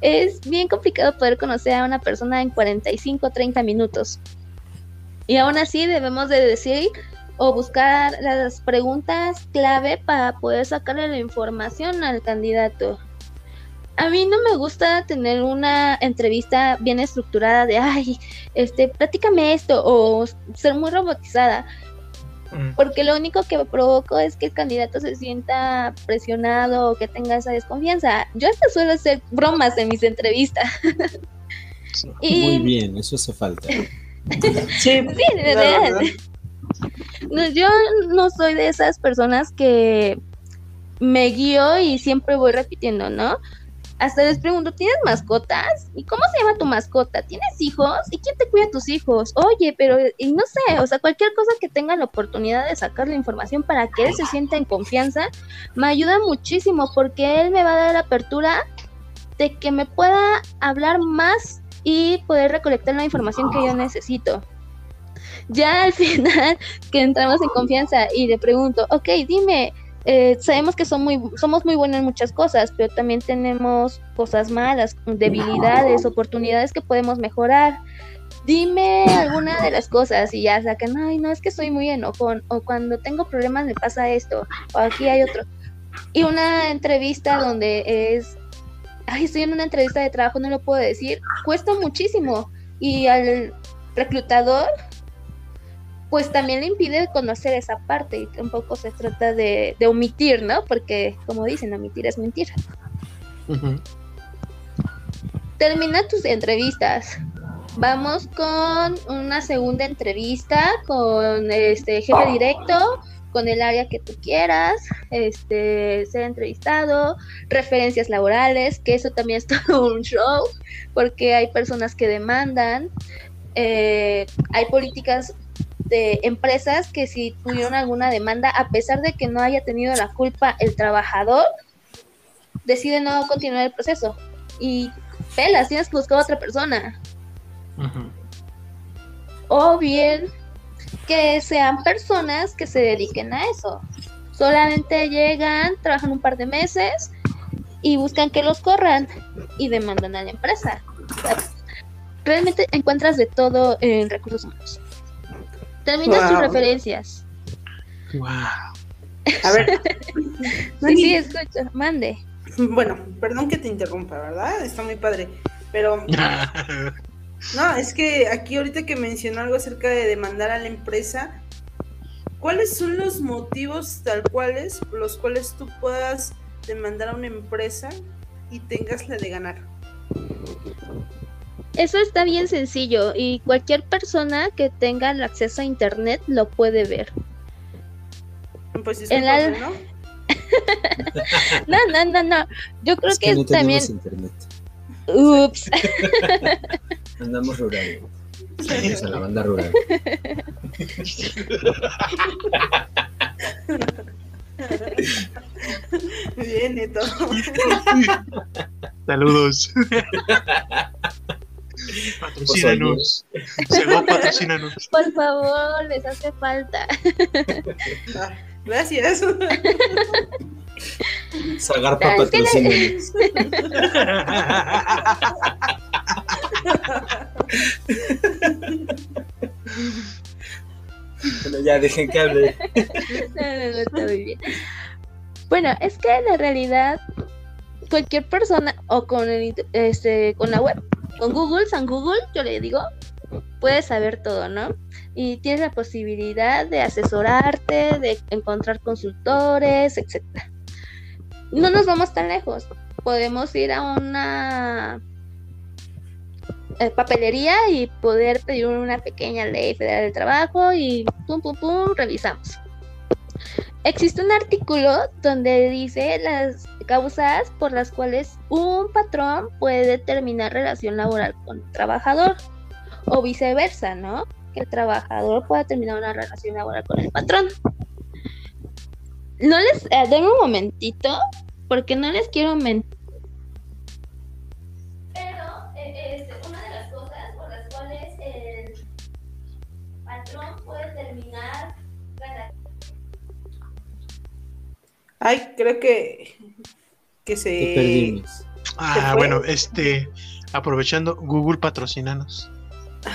es bien complicado poder conocer a una persona en 45, 30 minutos. Y aún así debemos de decir o buscar las preguntas clave para poder sacarle la información al candidato. A mí no me gusta tener una entrevista bien estructurada de, ay, este, platícame esto o ser muy robotizada Mm. porque lo único que provoco es que el candidato se sienta presionado o que tenga esa desconfianza. Yo hasta suelo hacer bromas en mis entrevistas. y Muy bien, eso hace falta. Sí, sí, de verdad. verdad. No, yo no soy de esas personas que me guío y siempre voy repitiendo, ¿no? Hasta les pregunto, ¿tienes mascotas? ¿Y cómo se llama tu mascota? ¿Tienes hijos? ¿Y quién te cuida a tus hijos? Oye, pero y no sé, o sea, cualquier cosa que tenga la oportunidad de sacar la información para que él se sienta en confianza, me ayuda muchísimo porque él me va a dar la apertura de que me pueda hablar más y poder recolectar la información que yo necesito. Ya al final que entramos en confianza y le pregunto, ok, dime, eh, sabemos que son muy, somos muy buenos en muchas cosas, pero también tenemos cosas malas, debilidades, oportunidades que podemos mejorar. Dime alguna de las cosas y ya sacan, ay, no, es que soy muy enojón, o cuando tengo problemas me pasa esto, o aquí hay otro. Y una entrevista donde es, ay, estoy en una entrevista de trabajo, no lo puedo decir, cuesta muchísimo. Y al reclutador pues también le impide conocer esa parte y tampoco se trata de, omitir, ¿no? Porque como dicen, omitir es mentir. Termina tus entrevistas. Vamos con una segunda entrevista con este jefe directo, con el área que tú quieras, este, ser entrevistado, referencias laborales, que eso también es todo un show, porque hay personas que demandan, eh, hay políticas de empresas que si tuvieron alguna demanda, a pesar de que no haya tenido la culpa el trabajador, decide no continuar el proceso. Y pelas, tienes que buscar a otra persona. O bien que sean personas que se dediquen a eso. Solamente llegan, trabajan un par de meses y buscan que los corran y demandan a la empresa. Realmente encuentras de todo en recursos humanos. Terminas tus referencias. Wow. A ver. sí, sí, escucha, mande. Bueno, perdón que te interrumpa, ¿verdad? Está muy padre. Pero. no, es que aquí ahorita que mencionó algo acerca de demandar a la empresa, ¿cuáles son los motivos tal cuales los cuales tú puedas demandar a una empresa y tengas la de ganar? Eso está bien sencillo y cualquier persona que tenga el acceso a internet lo puede ver. Pues es ¿no? no, no, no, no. Yo creo que, no también. Internet. Ups. Andamos rural. Saludos a la banda rural. Viene todo. Saludos. Patrocínanos. Patrocínanos. Por favor, les hace falta. Ah, gracias. Sagarpa patrocínanos. bueno, ya dejen que hable. No, no, no, está muy bien. Bueno, es que la realidad cualquier persona o con el, este con la web con Google, San Google, yo le digo, puedes saber todo, ¿no? Y tienes la posibilidad de asesorarte, de encontrar consultores, etc. No nos vamos tan lejos. Podemos ir a una eh, papelería y poder pedir una pequeña ley federal de trabajo y pum, pum, pum, revisamos. Existe un artículo donde dice las causas por las cuales un patrón puede terminar relación laboral con el trabajador o viceversa, ¿no? Que el trabajador pueda terminar una relación laboral con el patrón. No les, eh, un momentito, porque no les quiero mentir. Pero eh, este, una de las cosas por las cuales el patrón puede terminar Ay, creo que que se... perdimos. Ah, bueno, este, aprovechando, Google patrocinanos.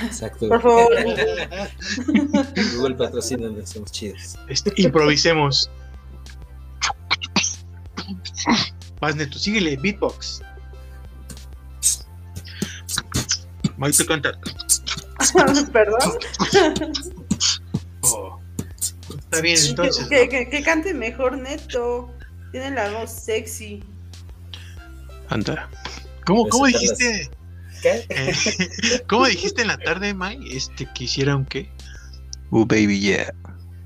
Exacto. Por favor. Google patrocinanos, somos chidos. Este, improvisemos. Vas neto, síguele, beatbox. Maite canta. Perdón. Oh. Está bien, entonces. Que, que, que cante mejor neto. Tiene la voz sexy. Anda. ¿Cómo, cómo dijiste? ¿Qué? Eh, ¿Cómo dijiste en la tarde, Mai? Este, que hiciera un qué? Uh, baby, yeah.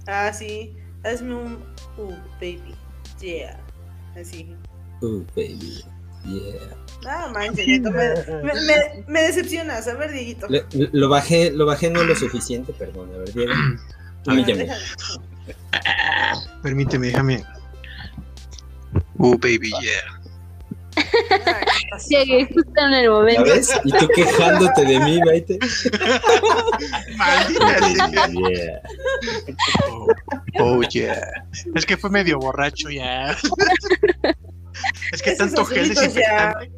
Ah, sí. Hazme un uh, baby, yeah. Así. Uh, baby. Yeah. No, manches, me, me, me- me decepcionas. A ver, Dieguito. Lo bajé, lo bajé no lo suficiente, perdón. A ver, Diego. A ver, Humíllame. Déjame. Permíteme, déjame. Oh, baby, yeah. Llegué justo en el ¿Ya momento. ves? Y tú quejándote de mí, Maite. Maldita sea. Yeah. Oh, oh, yeah. Es que fue medio borracho ya. Es que Esos tanto gel desinfectante.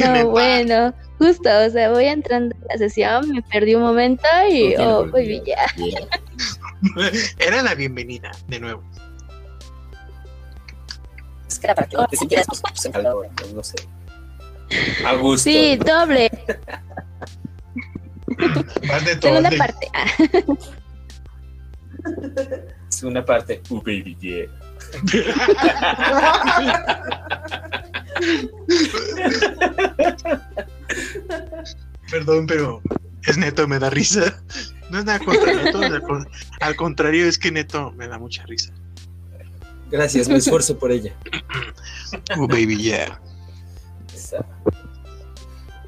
No, bueno, justo, o sea, voy entrando a la sesión, me perdí un momento y, oh, olvido. ya. Era la bienvenida, de nuevo. Es que era para que te sintieras pues, en calor. Calor, no sé. A gusto. Sí, doble, Más de segunda todo. parte. Ah, Es una parte. Uh, baby, yeah. Perdón, pero es neto, me da risa. No es nada contra neto, al, con- al contrario, es que neto me da mucha risa. Gracias, me esfuerzo por ella. Oh, baby, yeah.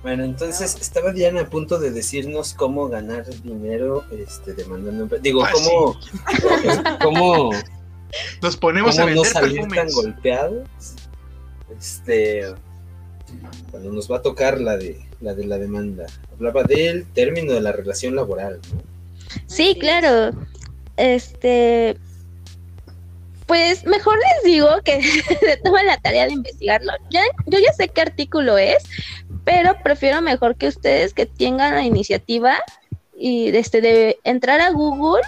Bueno, entonces estaba Diana a punto de decirnos cómo ganar dinero este, demandando. Digo, Ah, cómo, cómo, Nos ponemos a cómo no vender salir tan perfumes. golpeados. Este, cuando nos va a tocar la de la de la demanda. Hablaba del término de la relación laboral, ¿no? Sí, claro. Este, pues mejor les digo que se tomen la tarea de investigarlo. Ya, yo ya sé qué artículo es, pero prefiero mejor que ustedes que tengan la iniciativa y este de entrar a Google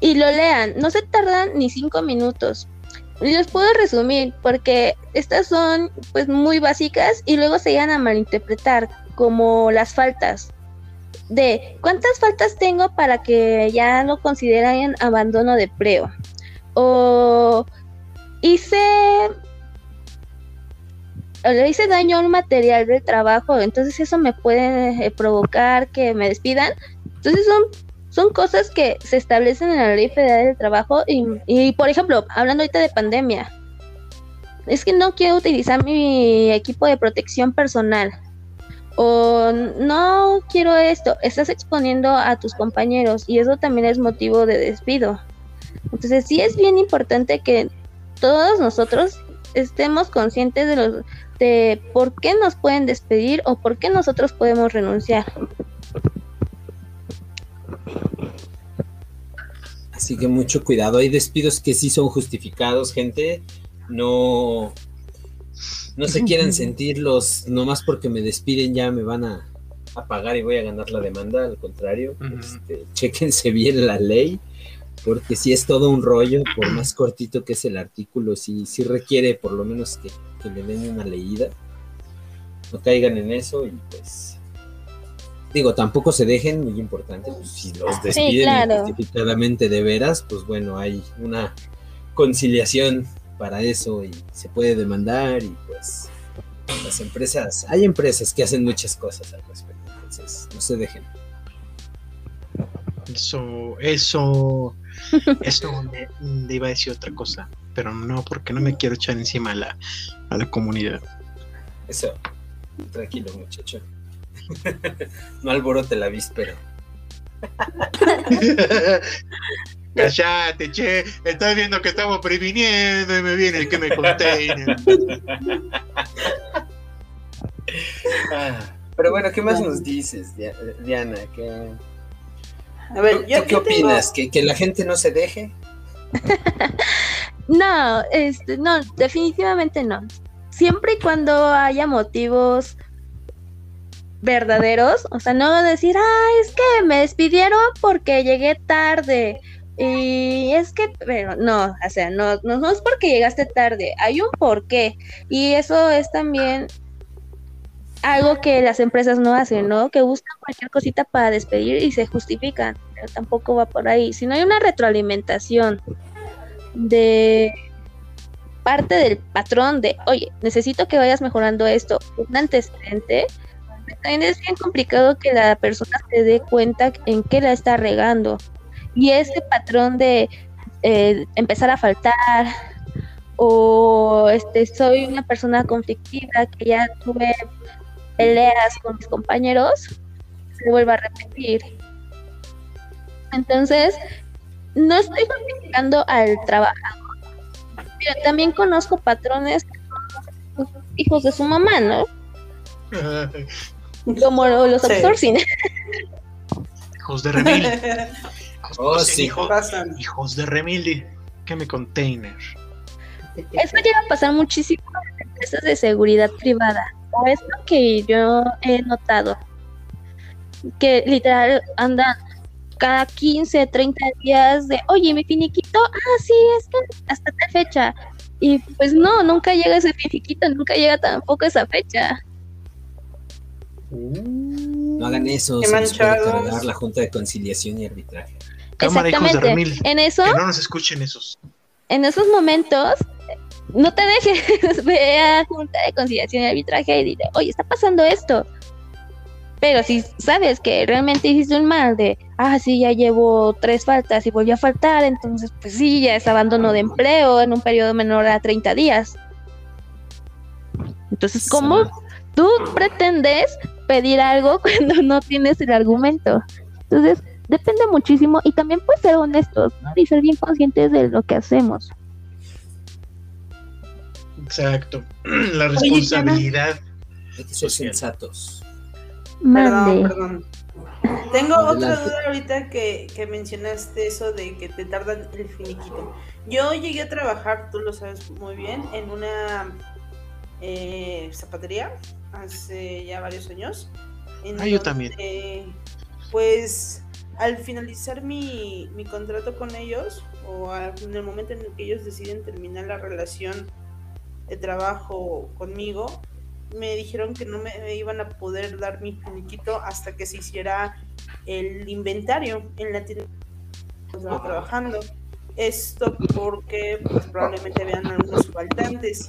y lo lean. No se tardan ni cinco minutos. Los puedo resumir porque estas son pues muy básicas y luego se llegan a malinterpretar como las faltas. De cuántas faltas tengo para que ya lo consideren abandono de empleo o hice le hice daño a un material del trabajo entonces eso me puede eh, provocar que me despidan. Entonces son son cosas que se establecen en la ley federal del trabajo y, y por ejemplo hablando ahorita de pandemia es que no quiero utilizar mi equipo de protección personal o no quiero esto, estás exponiendo a tus compañeros y eso también es motivo de despido. Entonces sí es bien importante que todos nosotros estemos conscientes de los de por qué nos pueden despedir o por qué nosotros podemos renunciar. Así que mucho cuidado. Hay despidos que sí son justificados, gente. No, no se quieran sentirlos nomás porque me despiden ya me van a, a pagar y voy a ganar la demanda. Al contrario, este, chéquense bien la ley, porque si es todo un rollo, por más cortito que es el artículo, sí, sí requiere por lo menos que, que le den una leída. No caigan en eso y pues digo, tampoco se dejen, muy importante, pues, si los despiden claro. injustificadamente de veras, pues bueno, hay una conciliación para eso y se puede demandar y pues las empresas, hay empresas que hacen muchas cosas al respecto, entonces no se dejen. Eso, eso, eso me, me iba a decir otra cosa, pero no, porque no me quiero echar encima a la, a la comunidad. Eso, tranquilo muchacho. no alborote la víspera. Cállate, che, estás viendo que estamos previniendo y me viene el que me container. Pero bueno, ¿qué más nos dices, Dia- Diana? ¿Qué, A ver, ¿Tú- yo, tú qué yo tengo- opinas? ¿Que, ¿Que la gente no se deje? No, este, no, definitivamente no. Siempre y cuando haya motivos verdaderos, o sea, no decir, ah, es que me despidieron porque llegué tarde. Y es que, pero no, o sea, no, no, no es porque llegaste tarde, hay un porqué. Y eso es también algo que las empresas no hacen, ¿no? Que buscan cualquier cosita para despedir y se justifican, pero tampoco va por ahí. Si no hay una retroalimentación de parte del patrón de, oye, necesito que vayas mejorando esto, un antecedente, también es bien complicado que la persona se dé cuenta en qué la está regando. Y ese patrón de eh, empezar a faltar o este soy una persona conflictiva que ya tuve peleas con mis compañeros, se vuelve a repetir. Entonces, no estoy justificando al trabajador, pero también conozco patrones hijos de su mamá, ¿no? Como los Sí. outsourcing. Hijos de remil. Oh, Hijos- sí. hijos, Pasan. hijos de remil. Que me container. Eso llega a pasar muchísimo en empresas de seguridad privada. O es lo que yo he notado. Que literal andan cada 15, 30 días de, oye, mi finiquito, ah, sí, es que hasta tal fecha. Y pues no, nunca llega ese finiquito, nunca llega tampoco esa fecha. No hagan eso, Qué se les puede manchados. cargar la Junta de Conciliación y Arbitraje. Cámara, hijos de Exactamente. remil. En eso, Que no nos escuchen esos. en esos momentos, no te dejes, ve a Junta de Conciliación y Arbitraje y dile, oye, está pasando esto. Pero si sabes que realmente hiciste un mal de, ah, sí, ya llevo tres faltas y volvió a faltar, entonces, pues sí, ya es abandono de empleo en un periodo menor a 30 días. Entonces, ¿cómo tú pretendes pedir algo cuando no tienes el argumento? Entonces, depende muchísimo y también pues ser honestos, ¿no? Y ser bien conscientes de lo que hacemos. Exacto. La responsabilidad. Hay que ser sensatos. Mande. Perdón, perdón. Tengo otra duda ahorita que, que mencionaste eso de que te tardan el finiquito. Yo llegué a trabajar, tú lo sabes muy bien, en una eh, zapatería hace ya varios años. en Ah, yo también. Pues al finalizar mi, mi contrato con ellos, o al- en el momento en el que ellos deciden terminar la relación de trabajo conmigo, me dijeron que no me, me iban a poder dar mi finiquito hasta que se hiciera el inventario en la tienda que estaba trabajando. Esto porque pues, probablemente habían algunos faltantes.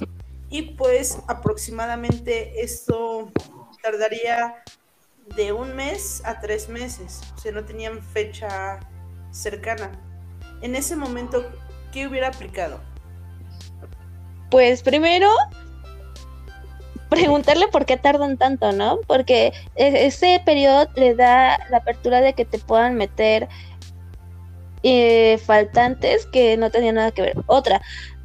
Y pues aproximadamente esto tardaría de un mes a tres meses. O sea, no tenían fecha cercana. En ese momento, ¿qué hubiera aplicado? Pues primero, preguntarle por qué tardan tanto, ¿no? Porque e- ese periodo le da la apertura de que te puedan meter eh, faltantes que no tenían nada que ver. Otra,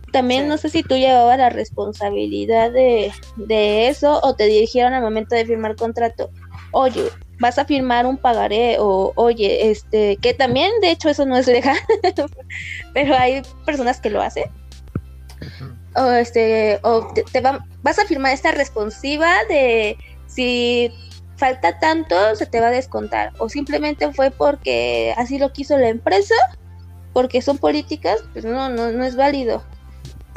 también Sí. no sé si tú llevabas la responsabilidad de, de eso o te dirigieron al momento de firmar contrato. Oye, vas a firmar un pagaré o oye, este, que también de hecho eso no es legal, pero hay personas que lo hacen. O este o te, te va- vas a firmar esta responsiva de si falta tanto se te va a descontar. O simplemente fue porque así lo quiso la empresa porque son políticas pues no no no es válido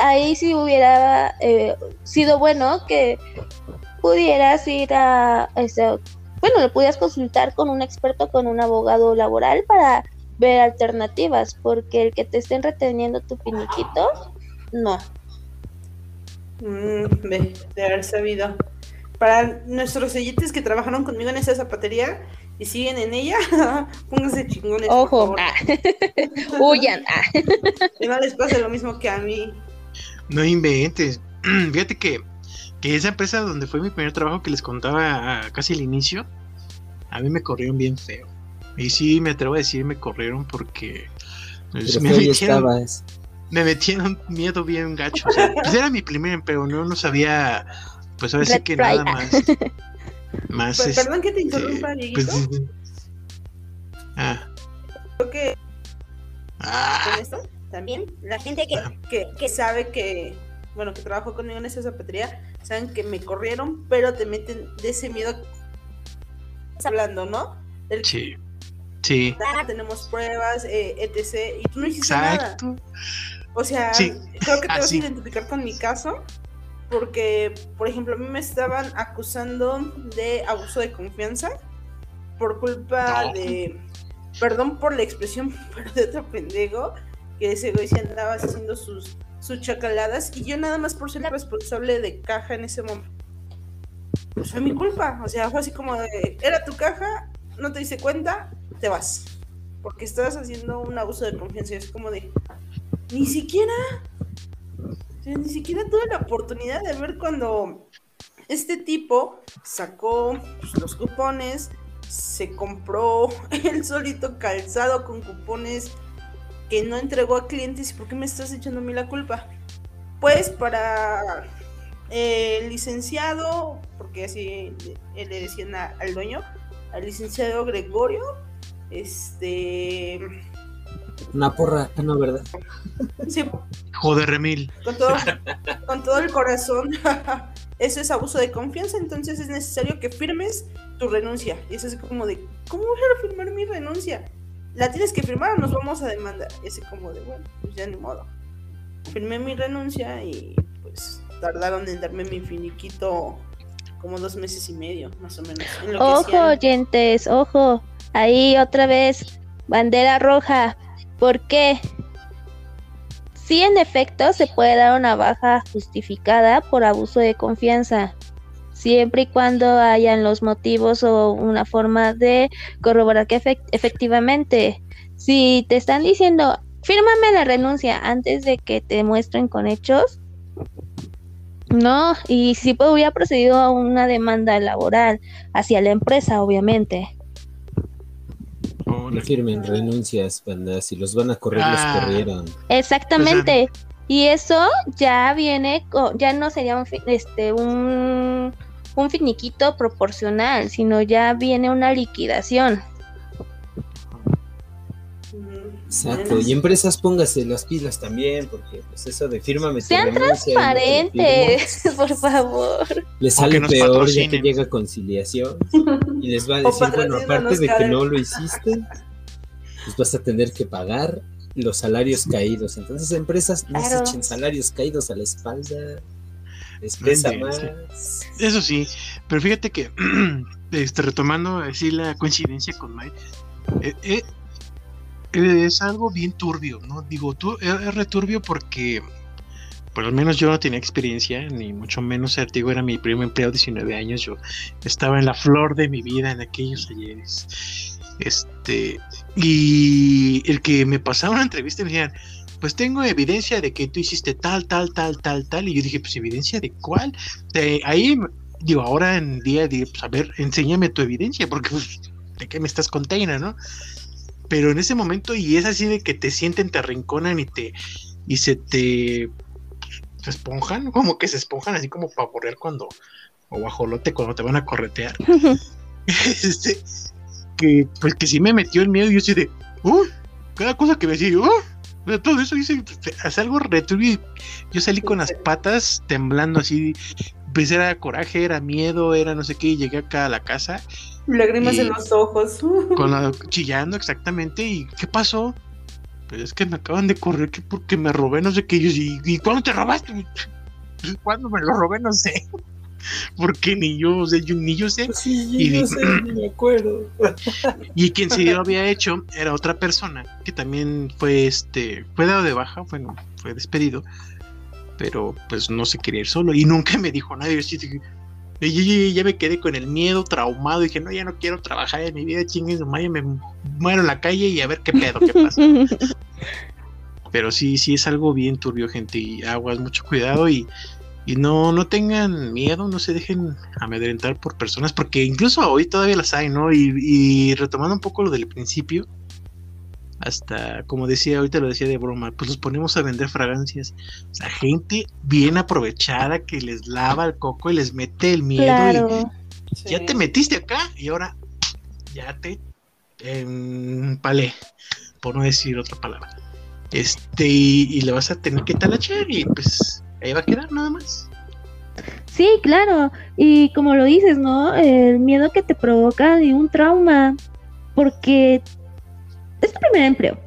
ahí sí hubiera eh, sido bueno que pudieras ir a este, bueno lo pudieras consultar con un experto con un abogado laboral para ver alternativas porque el que te estén reteniendo tu finiquito no Mm, de haber sabido. Para nuestros sellites que trabajaron conmigo en esa zapatería y siguen en ella, pónganse chingones. Ojo, ah. huyan. ah. No les pase lo mismo que a mí. No inventes. Fíjate que, que esa empresa donde fue mi primer trabajo que les contaba casi al inicio, a mí me corrieron bien feo. Y sí, me atrevo a decir, me corrieron porque pues, me, metieron, estabas. me metieron miedo bien gacho. o sea, pues era mi primer empleo, no, no sabía, pues ahora sí que nada más. Más Pues, este, perdón que te interrumpa, Dieguito. pues, ah, Creo que ah, con esto también la gente que, que, que sabe que, bueno, que trabajó conmigo en esa zapatería, saben que me corrieron, pero te meten de ese miedo hablando, ¿no? Del sí, sí, "Ah, tenemos pruebas, eh, etc. Y tú no hiciste nada. exacto. O sea, Sí, creo que te vas a identificar con mi caso, porque, por ejemplo, a mí me estaban acusando de abuso de confianza por culpa No. de, perdón por la expresión, pero de otro pendejo, que ese güey se andaba haciendo sus, sus chacaladas y yo nada más por ser responsable de caja en ese momento. Pues fue mi culpa, o sea, fue así como de, era tu caja, no te diste cuenta, te vas. porque estás haciendo un abuso de confianza. Es como de, ni siquiera, o sea, ni siquiera tuve la oportunidad de ver cuando este tipo sacó pues, los cupones, se compró el solito calzado con cupones que no entregó a clientes. ¿Y por qué me estás echando a mí la culpa? Pues para eh, el licenciado, porque así le, le decían a- al dueño, al licenciado Gregorio, este, Una porra, no, ¿verdad? sí, Joder, Remil. con todo, con todo el corazón. Eso es abuso de confianza, entonces es necesario que firmes tu renuncia. Y es así como de, ¿cómo voy a firmar mi renuncia? ¿La tienes que firmar o nos vamos a demandar? Y así como de, bueno, pues ya ni modo. Firmé mi renuncia y pues tardaron en darme mi finiquito como dos meses y medio, más o menos. Ojo, oyentes, ojo. Ahí otra vez, bandera roja. ¿Por qué? Sí, en efecto, se puede dar una baja justificada por abuso de confianza, siempre y cuando hayan los motivos o una forma de corroborar que efec- efectivamente, si te están diciendo, fírmame la renuncia antes de que te muestren con hechos, no, y si pues, hubiera procedido a una demanda laboral hacia la empresa, obviamente. No firmen renuncias, banda. Si los van a correr, Ah. los corrieron. Exactamente. Y eso ya viene, ya no sería un, este, un, un finiquito proporcional, sino ya viene una liquidación. Exacto. Y empresas, póngase las pilas también, porque pues eso de fírmame tu Sean transparentes, por favor. Les sale peor ya que llega conciliación y les va a decir, bueno, aparte de que no lo hiciste, pues vas a tener que pagar los salarios caídos. Entonces, empresas, no se echen salarios caídos a la espalda. Les pesa más. Eso sí, pero fíjate que, este, retomando así la coincidencia con Mike, eh, eh, eh, es algo bien turbio, ¿no? Digo, tú, es returbio porque, por lo menos yo no tenía experiencia, ni mucho menos, digo, era mi primer empleo, 19 años, yo estaba en la flor de mi vida en aquellos ayeres. Este, y el que me pasaba una entrevista me decían, pues tengo evidencia de que tú hiciste tal, tal, tal, tal, tal. Y yo dije, pues evidencia de cuál. De ahí, digo, ahora en día, digo, pues a ver, enséñame tu evidencia, porque pues, de qué me estás contando, ¿no? Pero en ese momento, y es así de que te sienten, te arrinconan y te, y se te, se esponjan, como que se esponjan así como para borrar cuando, o guajolote cuando te van a corretear. este, que, pues que sí me metió el miedo y yo así de, uh, cada cosa que me decía, uh, todo eso dice, hace algo returbio. y Yo salí con las patas temblando así. Pues era coraje, era miedo, era no sé qué. Y llegué acá a la casa Lágrimas en los ojos. con la, chillando exactamente. ¿Y qué pasó? Pues es que me acaban de correr que porque me robé no sé qué. Y yo, ¿y, ¿y cuándo te robaste? ¿Cuándo me lo robé? No sé. Porque ni yo, o sea, yo, ni yo sé. Sí, Y yo di- no sé, ni me acuerdo. Y quien sí lo había hecho era otra persona que también fue este, fue dado de baja, bueno, fue despedido, pero pues no se quería ir solo y nunca me dijo nada. y Yo así dije, y- y- y ya me quedé con el miedo traumado y dije, no, ya no quiero trabajar en mi vida, chingues, su madre, me muero en la calle y a ver qué pedo, qué pasa. Pero sí, sí es algo bien turbio, gente, y aguas, mucho cuidado y, y no, no tengan miedo, no se dejen amedrentar por personas, porque incluso hoy todavía las hay, ¿no? Y, y retomando un poco lo del principio, hasta, como decía, ahorita lo decía de broma, pues los ponemos a vender fragancias. O sea, gente bien aprovechada que les lava el coco y les mete el miedo y ya te metiste acá y ahora ya te empalé, por no decir otra palabra. Este, y, y le vas a tener que talachar y pues ahí va a quedar nada más. Sí, claro. Y como lo dices, ¿no? El miedo que te provoca de un trauma. Porque es tu primer empleo.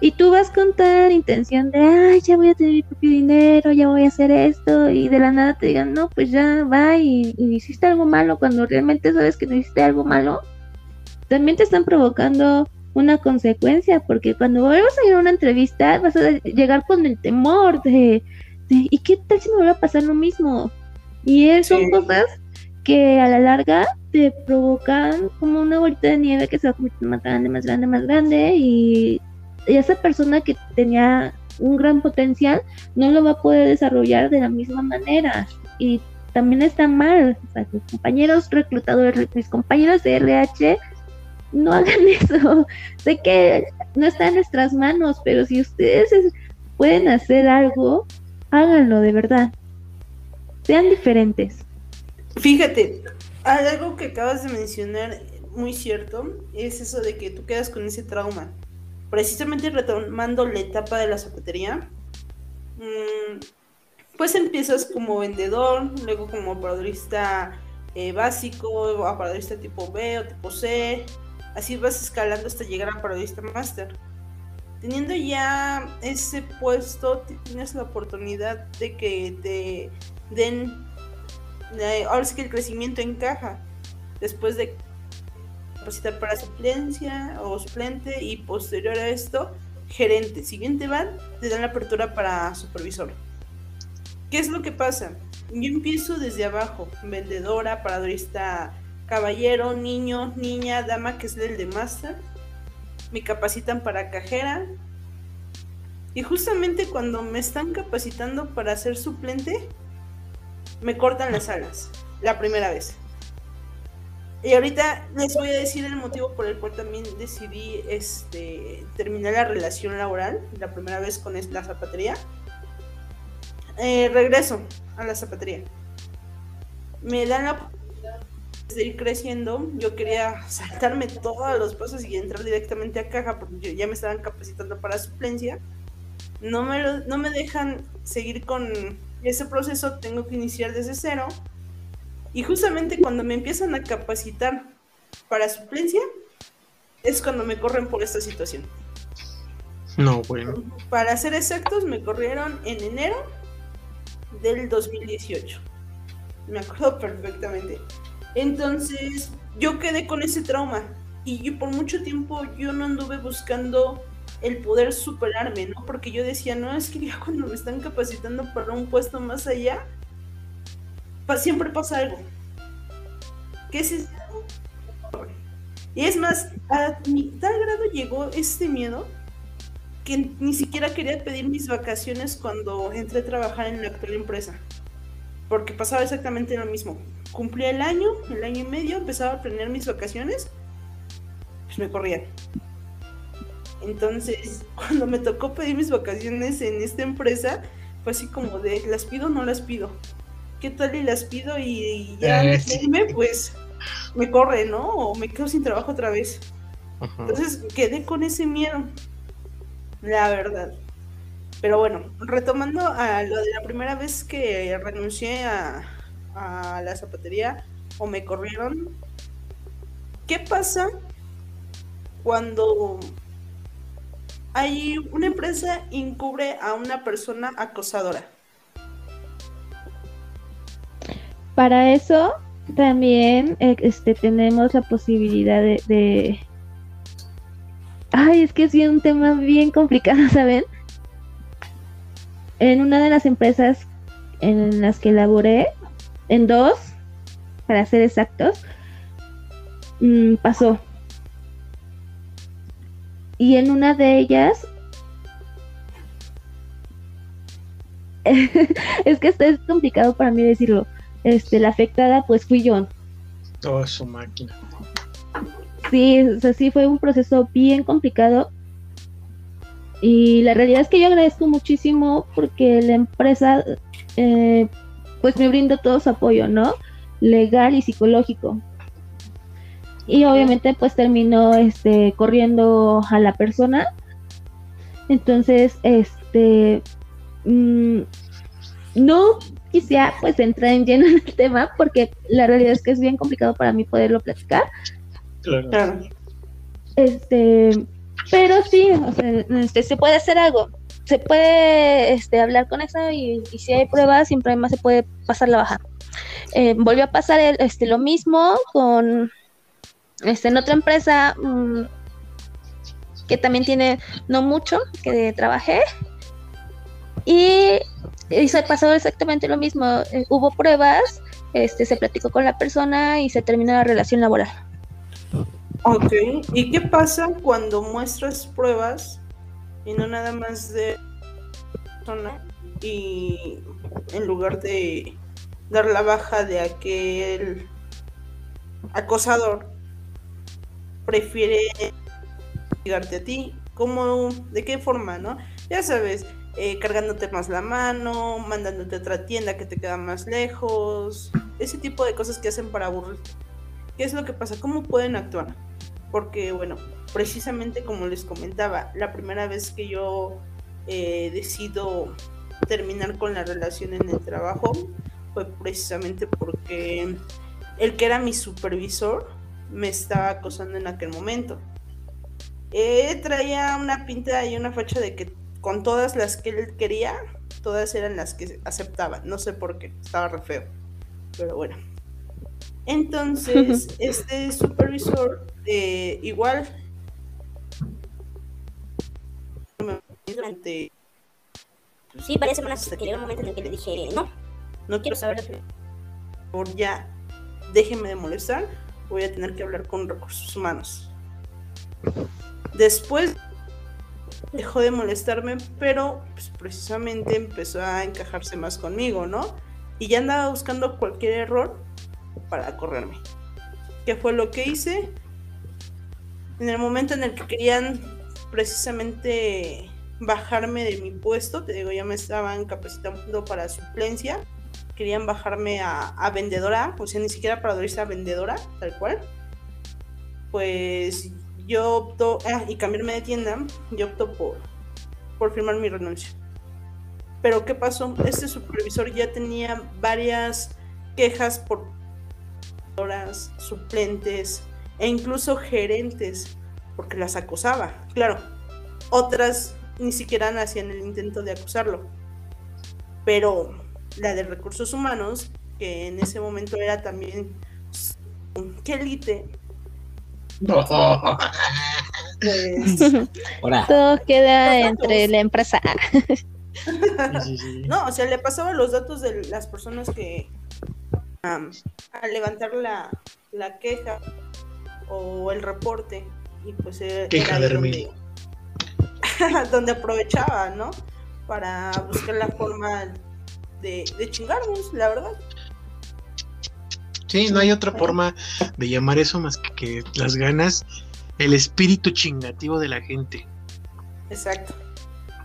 Y tú vas con tal intención de, ay, ya voy a tener mi propio dinero, ya voy a hacer esto. Y de la nada te digan, no, pues ya va y, y hiciste algo malo cuando realmente sabes que no hiciste algo malo. También te están provocando una consecuencia. Porque cuando vuelvas a ir a una entrevista, vas a llegar con el temor de de, ¿y qué tal si me vuelve a pasar lo mismo? Y es- son Sí. cosas que a la larga te provocan como una bolita de nieve que se va convirtiendo más grande, más grande, más grande y, y esa persona que tenía un gran potencial no lo va a poder desarrollar de la misma manera y también está mal. O sea, mis compañeros reclutadores, mis compañeros de RH, no hagan eso. Sé que no está en nuestras manos, pero si ustedes es- pueden hacer algo, háganlo de verdad. Sean diferentes. Fíjate, algo que acabas de mencionar muy cierto es eso de que tú quedas con ese trauma. Precisamente retomando la etapa de la zapatería, mm, pues empiezas como vendedor, luego como operadorista eh, básico, operadorista tipo B o tipo C, así vas escalando hasta llegar a operadorista máster. Teniendo ya ese puesto, tienes la oportunidad de que te den ahora sí que el crecimiento encaja después de capacitar para suplencia o suplente y posterior a esto gerente. Si bien te van, te dan la apertura para supervisor. ¿Qué es lo que pasa? Yo empiezo desde abajo, vendedora, paradorista, caballero, niño, niña, dama, que es el de máster. Me capacitan para cajera. Y justamente cuando me están capacitando para ser suplente, me cortan las alas la primera vez. Y ahorita les voy a decir el motivo por el cual también decidí este, terminar la relación laboral la primera vez con la zapatería. Eh, regreso a la zapatería. Me dan la de ir creciendo. Yo quería saltarme todos los pasos y entrar directamente a caja porque ya me estaban capacitando para suplencia. No me, lo- no me dejan seguir con ese proceso, tengo que iniciar desde cero. Y justamente cuando me empiezan a capacitar para suplencia, es cuando me corren por esta situación. No, bueno. Para ser exactos, me corrieron en enero del 2018. Me acuerdo perfectamente. Entonces, yo quedé con ese trauma. Y por mucho tiempo yo no anduve buscando el poder superarme, ¿no? Porque yo decía, no, es que ya cuando me están capacitando para un puesto más allá, pa- siempre pasa algo. ¿Qué es algo? Y es más, a mi tal grado llegó este miedo que ni siquiera quería pedir mis vacaciones cuando entré a trabajar en la actual empresa. Porque pasaba exactamente lo mismo. Cumplía el año, el año y medio, empezaba a planear mis vacaciones, pues me corrían. Entonces, cuando me tocó pedir mis vacaciones en esta empresa, fue así como de, ¿las pido o no las pido? ¿Qué tal y las pido y, y ya Eh, sí. irme, pues me corre, ¿no? O me quedo sin trabajo otra vez. Ajá. Entonces quedé con ese miedo, la verdad. Pero bueno, retomando a lo de la primera vez que renuncié a, a la zapatería o me corrieron, ¿qué pasa cuando hay una empresa encubre a una persona acosadora? Para eso también eh, este, tenemos la posibilidad de, Ay, es que es un tema bien complicado, ¿saben? En una de las empresas en las que laboré, en dos, para ser exactos, mm, pasó. Y en una de ellas... es que esto es complicado para mí decirlo este, la afectada pues fui yo. Oh, su máquina. Sí, o sea, sí fue un proceso bien complicado. Y la realidad es que yo agradezco muchísimo porque la empresa eh, pues me brindó todo su apoyo, ¿no? Legal y psicológico. Y obviamente pues terminó este corriendo a la persona. Entonces, este mm, no quisiera pues entrar en lleno en el tema porque la realidad es que es bien complicado para mí poderlo platicar. Claro. Claro. Este, pero sí, o sea, este, se puede hacer algo. Se puede este, hablar con eso y, si hay pruebas, sin problema se puede pasar la baja. Eh, volvió a pasar el- este, lo mismo con este, en otra empresa mm, que también tiene no mucho que trabajé. Y y se pasó exactamente lo mismo. Eh, hubo pruebas, este, se platicó con la persona y se terminó la relación laboral. Ok, ¿y qué pasa cuando muestras pruebas y no nada más de persona y en lugar de dar la baja de aquel acosador prefiere llegarte a ti? ¿Cómo, de qué forma, no? Ya sabes, eh, cargándote más la mano, mandándote a otra tienda que te queda más lejos, ese tipo de cosas que hacen para aburrirte. ¿Qué es lo que pasa? ¿Cómo pueden actuar? Porque, bueno, precisamente como les comentaba, la primera vez que yo eh, decido terminar con la relación en el trabajo fue precisamente porque el que era mi supervisor me estaba acosando en aquel momento. Eh, traía una pinta y una fecha de que con todas las que él quería, todas eran las que aceptaban. No sé por qué, estaba re feo. Pero bueno. Entonces, este supervisor, eh, igual, durante Sí, varias semanas que llegó un momento en el que le dije, no, no quiero saber, por ya, déjeme de molestar, voy a tener que hablar con recursos humanos. Después dejó de molestarme, pero pues, precisamente empezó a encajarse más conmigo, ¿no? Y ya andaba buscando cualquier error para correrme. ¿Qué fue lo que hice? En el momento en el que querían precisamente bajarme de mi puesto, te digo, ya me estaban capacitando para suplencia, querían bajarme a, vendedora, o sea, ni siquiera para a vendedora, tal cual. Pues yo opto, ah, y cambiarme de tienda, yo opto por, por firmar mi renuncia. Pero ¿qué pasó? Este supervisor ya tenía varias quejas por horas, suplentes e incluso gerentes, porque las acosaba. Claro, otras ni siquiera hacían el intento de acusarlo. Pero la de recursos humanos, que en ese momento era también que élite. Pues, Todo queda entre la empresa. no, o sea, le pasaba los datos de las personas que al levantar la, la, queja o el reporte y pues queja de donde aprovechaba, ¿no? Para buscar la forma de, de chingarnos, la verdad. Sí, no hay otra forma de llamar eso más que, las ganas, el espíritu chingativo de la gente. Exacto.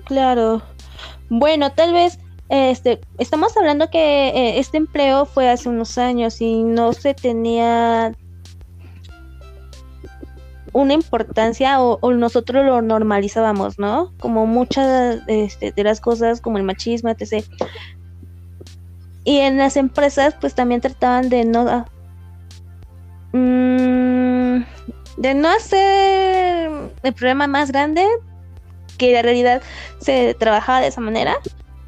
Claro. Bueno, tal vez este, estamos hablando que eh, este empleo fue hace unos años y no se tenía una importancia o, nosotros lo normalizábamos, ¿no? Como muchas este, de las cosas, como el machismo, etc. Y en las empresas, pues también trataban de no. Mm, de no hacer el problema más grande, que en realidad se trabajaba de esa manera.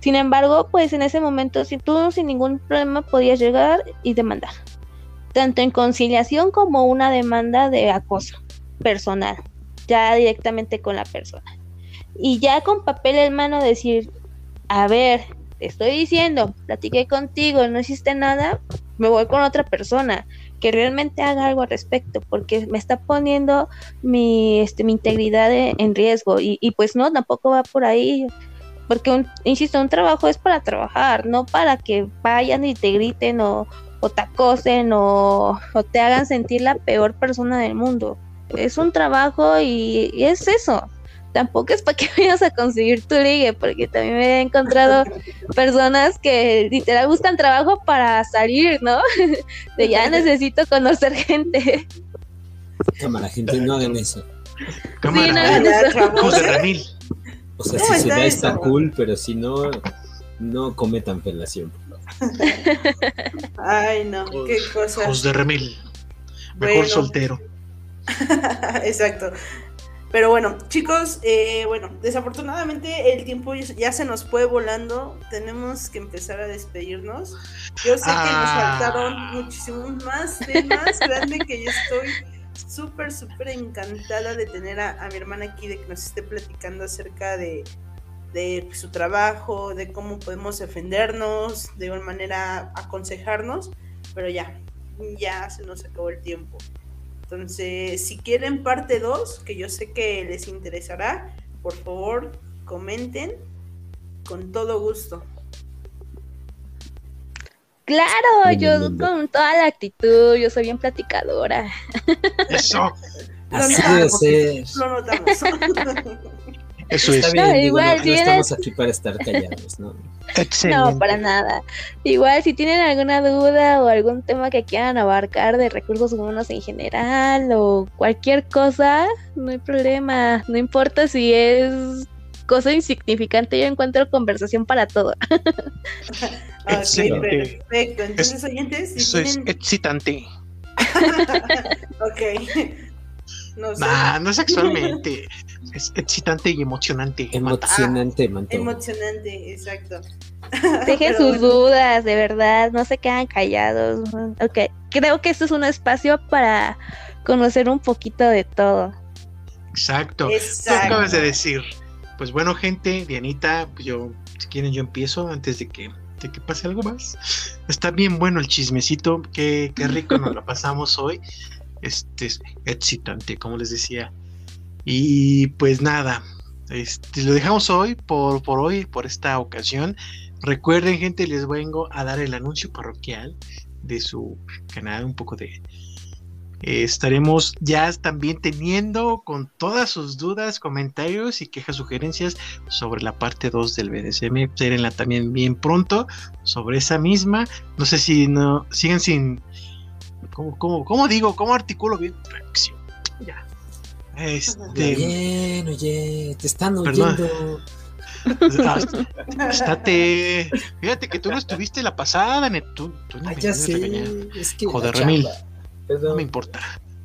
Sin embargo, pues en ese momento, si tú sin ningún problema podías llegar y demandar, tanto en conciliación como una demanda de acoso personal, ya directamente con la persona. Y ya con papel en mano decir, a ver, te estoy diciendo, platiqué contigo, no hiciste nada, me voy con otra persona que realmente haga algo al respecto, porque me está poniendo mi, este, mi integridad en, riesgo. Y, y, pues no, tampoco va por ahí. Porque, insisto, un trabajo es para trabajar, no para que vayan y te griten o, o te acosen o, o, te hagan sentir la peor persona del mundo es un trabajo y, es eso. Tampoco es para que vayas a conseguir tu ligue, porque también me he encontrado personas que literal buscan trabajo para salir, ¿no? De ya necesito conocer gente. Cámara, gente, no hagan eso. Cámara, no O sea, si se da está cool, pero si no, no cometan felación. Ay, no, qué cosa. José Remil, mejor soltero. Exacto. Pero bueno, chicos, eh, bueno, desafortunadamente el tiempo ya se nos fue volando. Tenemos que empezar a despedirnos. Yo sé que nos ah. faltaron muchísimos más temas, grande que yo estoy súper, súper encantada de tener a, mi hermana aquí, de que nos esté platicando acerca de, su trabajo, de cómo podemos defendernos, de igual manera aconsejarnos, pero ya, ya se nos acabó el tiempo. Entonces, si quieren parte 2, que yo sé que les interesará, por favor, comenten con todo gusto. Claro, yo con toda la actitud, yo soy bien platicadora. Eso, Lo Así notamos, debe ser. Lo notamos. eso Está es. bien, No, digo, igual, no, no si eres- estamos aquí para estar callados, ¿no? Excelente. No, para nada. Igual, si tienen alguna duda o algún tema que quieran abarcar de recursos humanos en general o cualquier cosa, no hay problema. No importa si es cosa insignificante, yo encuentro conversación para todo. Ok, Excelente. perfecto. Entonces, oyentes, si Eso es excitante. Ok. No sé. Nah, no sexualmente. Es excitante y emocionante. Emocionante, manto. Emocionante, exacto. Dejen sus bueno. dudas, de verdad, no se quedan callados. Ok, creo que este es un espacio para conocer un poquito de todo. Exacto. Tú Exacto. acabas de decir. Pues bueno, gente, Dianita, pues yo, si quieren, yo empiezo antes de que, de que pase algo más. Está bien bueno el chismecito, qué, qué rico nos lo pasamos hoy. Este es excitante, como les decía. Y pues nada, este, lo dejamos hoy por, por hoy, por esta ocasión. Recuerden, gente, les vengo a dar el anuncio parroquial de su canal, un poco de, eh, estaremos ya también teniendo con todas sus dudas, comentarios y quejas, sugerencias sobre la parte 2 del BDSM. Espérenla también bien pronto sobre esa misma. No sé si no siguen sin. ¿Cómo, cómo, cómo digo? ¿Cómo articulo bien? Reacción. Ya. Este. Oye, te están oyendo. Estate. Fíjate que tú no estuviste la pasada, tú, tú ni Ah, ya sé. Es que. Joder, Remil. chamba. No me importa.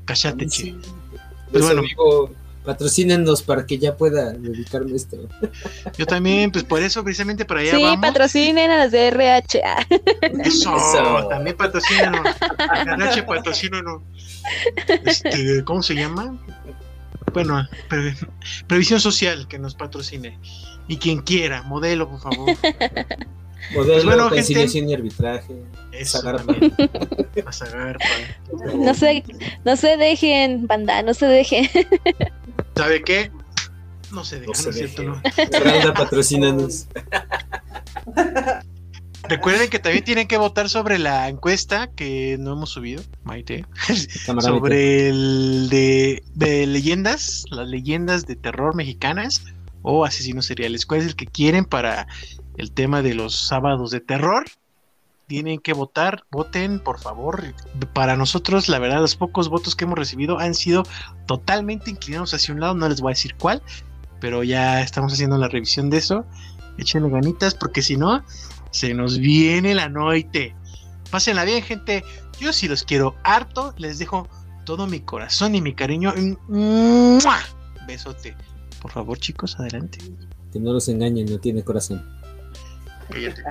Cállate, che. Sí. Pues Pues bueno. amigo, patrocínenos para que ya pueda dedicarme a esto. Yo también, pues por eso, precisamente para allá sí, vamos. patrocinen a los de RH. Eso, Eso. también patrocínanos. Ganache patrocínanos. Este, ¿cómo se llama? Bueno, pre- previsión social que nos patrocine. Y quien quiera, modelo, por favor. Modelo, bueno, conciliación y arbitraje. Eso. No se, no se dejen, banda, no se dejen. ¿Sabe qué? No se deja, No no, se es cierto, deje. no. Ralda, patrocínanos. Recuerden que también tienen que votar sobre la encuesta que no hemos subido, Maite. Sobre el de, de leyendas, las leyendas de terror mexicanas o asesinos seriales. ¿Cuál es el que quieren para el tema de los sábados de terror? Tienen que votar, voten por favor. Para nosotros, la verdad, los pocos votos que hemos recibido han sido totalmente inclinados hacia un lado. No les voy a decir cuál, pero ya estamos haciendo la revisión de eso. Échenle ganitas porque si no, se nos viene la noche. Pásenla bien, gente. Yo sí los quiero harto. Les dejo todo mi corazón y mi cariño. ¡Mua! Besote. Por favor, chicos, adelante. Que no los engañen, no tiene corazón. Cállate.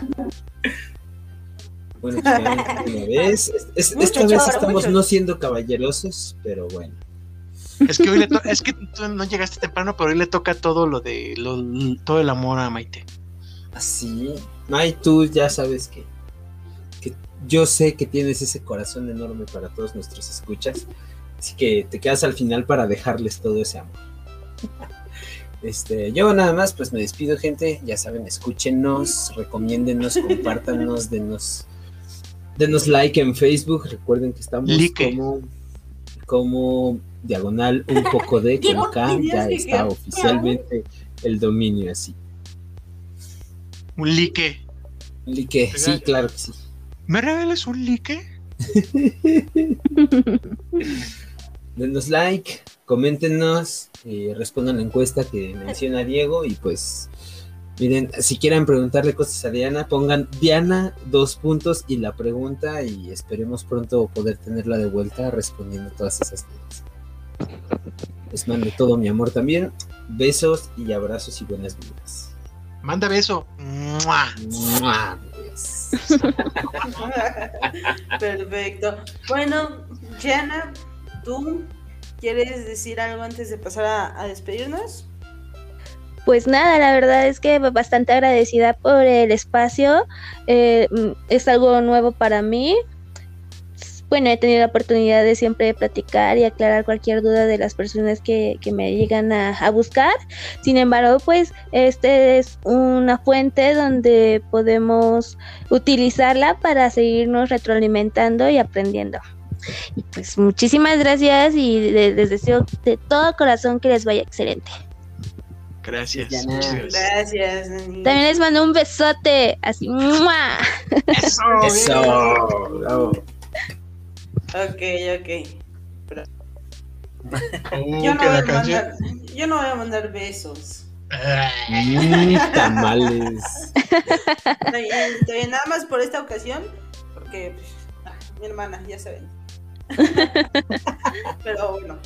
Bueno, pues, una vez. Es- esta vez choro, estamos mucho. no siendo caballerosos, pero bueno. Es que hoy le to- es que tú no llegaste temprano, pero hoy le toca todo lo de lo- todo el amor a Maite. Así. Ay, tú ya sabes que, que yo sé que tienes ese corazón enorme para todos nuestros escuchas. Así que te quedas al final para dejarles todo ese amor. Este, yo nada más, pues me despido, gente. Ya saben, escúchenos, recomiéndenos, compártanos, denos, denos like en Facebook. Recuerden que estamos Like. como, como diagonal un poco de con K. Ya está oficialmente el dominio así. Un like. Like, sí, claro que sí. ¿Me regalas un like? Denos like, coméntenos, eh, respondan la encuesta que menciona Diego y pues miren, si quieren preguntarle cosas a Diana, pongan Diana dos puntos y la pregunta y esperemos pronto poder tenerla de vuelta respondiendo todas esas dudas. Les mando todo mi amor también, besos y abrazos y buenas vidas. Manda beso. ¡Mua! ¡Mua! Perfecto. Bueno, Jana, ¿tú quieres decir algo antes de pasar a, despedirnos? pues nada, la verdad es que bastante agradecida por el espacio. Eh, mm, es algo nuevo para mí. Bueno, he tenido la oportunidad de siempre platicar y aclarar cualquier duda de las personas que, que me llegan a, a buscar. Sin embargo, pues este es una fuente donde podemos utilizarla para seguirnos retroalimentando y aprendiendo. Y pues muchísimas gracias y le- les deseo de todo corazón que les vaya excelente. Gracias. Muchas gracias. Gracias, Dani. También les mando un besote, así. ¡mua! Eso, bravo. Ok, ok. Uh, Yo no, voy a mandar, yo no voy a mandar besos. Mm, tamales. Nada más por esta ocasión, porque pues, ah, mi hermana, ya saben. Pero bueno.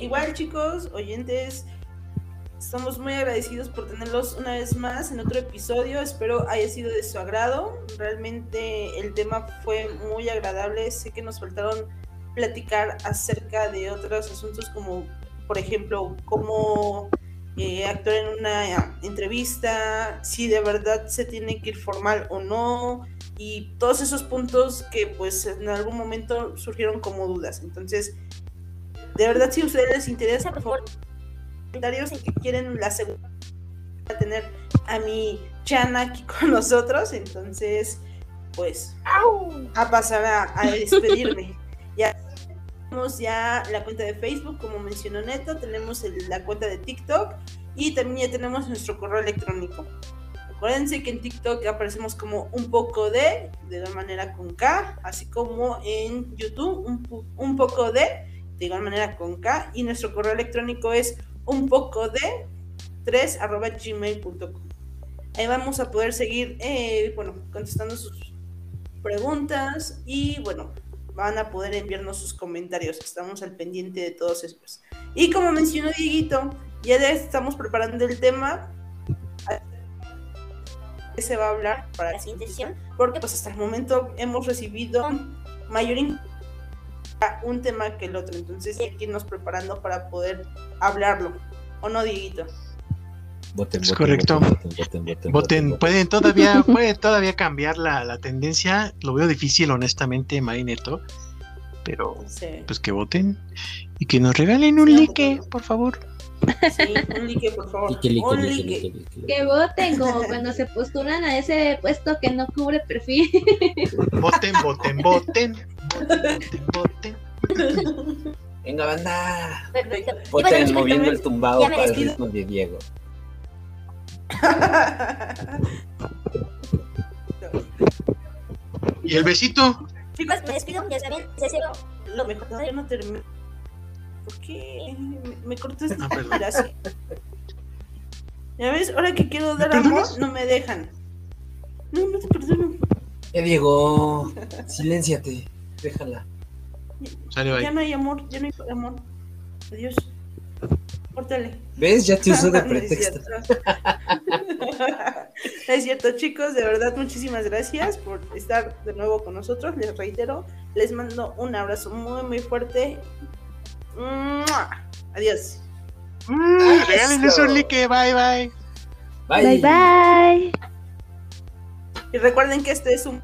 Igual, chicos, oyentes, estamos muy agradecidos por tenerlos una vez más en otro episodio. Espero haya sido de su agrado. Realmente el tema fue muy agradable. Sé que nos faltaron platicar acerca de otros asuntos como, por ejemplo, cómo eh, actuar en una entrevista, si de verdad se tiene que ir formal o no, y todos esos puntos que pues en algún momento surgieron como dudas. Entonces, de verdad si a ustedes les interesa, por favor, comentarios en que quieren la segunda tener a mi Chana aquí con nosotros, entonces pues a pasar a, a despedirme. Ya tenemos ya la cuenta de Facebook, como mencionó Neto, tenemos el- la cuenta de TikTok y también ya tenemos nuestro correo electrónico. Acuérdense que en TikTok aparecemos como un poco de, de la manera con K, así como en YouTube un, un poco de, de igual manera con K, y nuestro correo electrónico es un poco de 3 arroba gmail.com. Ahí vamos a poder seguir, eh, bueno, contestando sus preguntas y bueno, van a poder enviarnos sus comentarios. Estamos al pendiente de todos esos. Y como mencionó Dieguito, ya estamos preparando el tema se va a hablar para La siguiente sesión. porque pues hasta el momento hemos recibido mayor in- a un tema que el otro, entonces hay que irnos preparando para poder hablarlo. ¿O no, Dieguito? Voten, Es voten, correcto. Voten, voten, voten, Voten, pueden todavía, puede todavía cambiar la, la tendencia. Lo veo difícil, honestamente, Marineto. Pero Sí, pues que voten y que nos regalen un Sí, like, por favor. Sí, un like, por favor. Un lique, like. Que voten como cuando se postulan a ese puesto que no cubre perfil. Voten, voten, voten. Voten, voten, voten. Venga, banda. Perfecto. Y bueno, Voten moviendo también- el tumbado para el ritmo de Diego. ¿Y el besito? Chicos, me despido. Ya saben, deseo Lo mejor todavía no termino. ¿Por qué me, me cortas Ah, perdón. Gracias. Ya ves, ahora que quiero dar ¿Me amor, no me dejan. No, no te perdono. Ya Diego, silénciate. Déjala. Ya no hay amor, ya no hay amor. Adiós. Córtale. ¿Ves? Ya te usó de No pretexto. es cierto, chicos, de verdad, muchísimas gracias por estar de nuevo con nosotros. Les reitero, les mando un abrazo muy, muy fuerte. ¡Mua! Adiós. Mm, regálenos un like, bye, bye. Bye. Bye bye. Y recuerden que este es un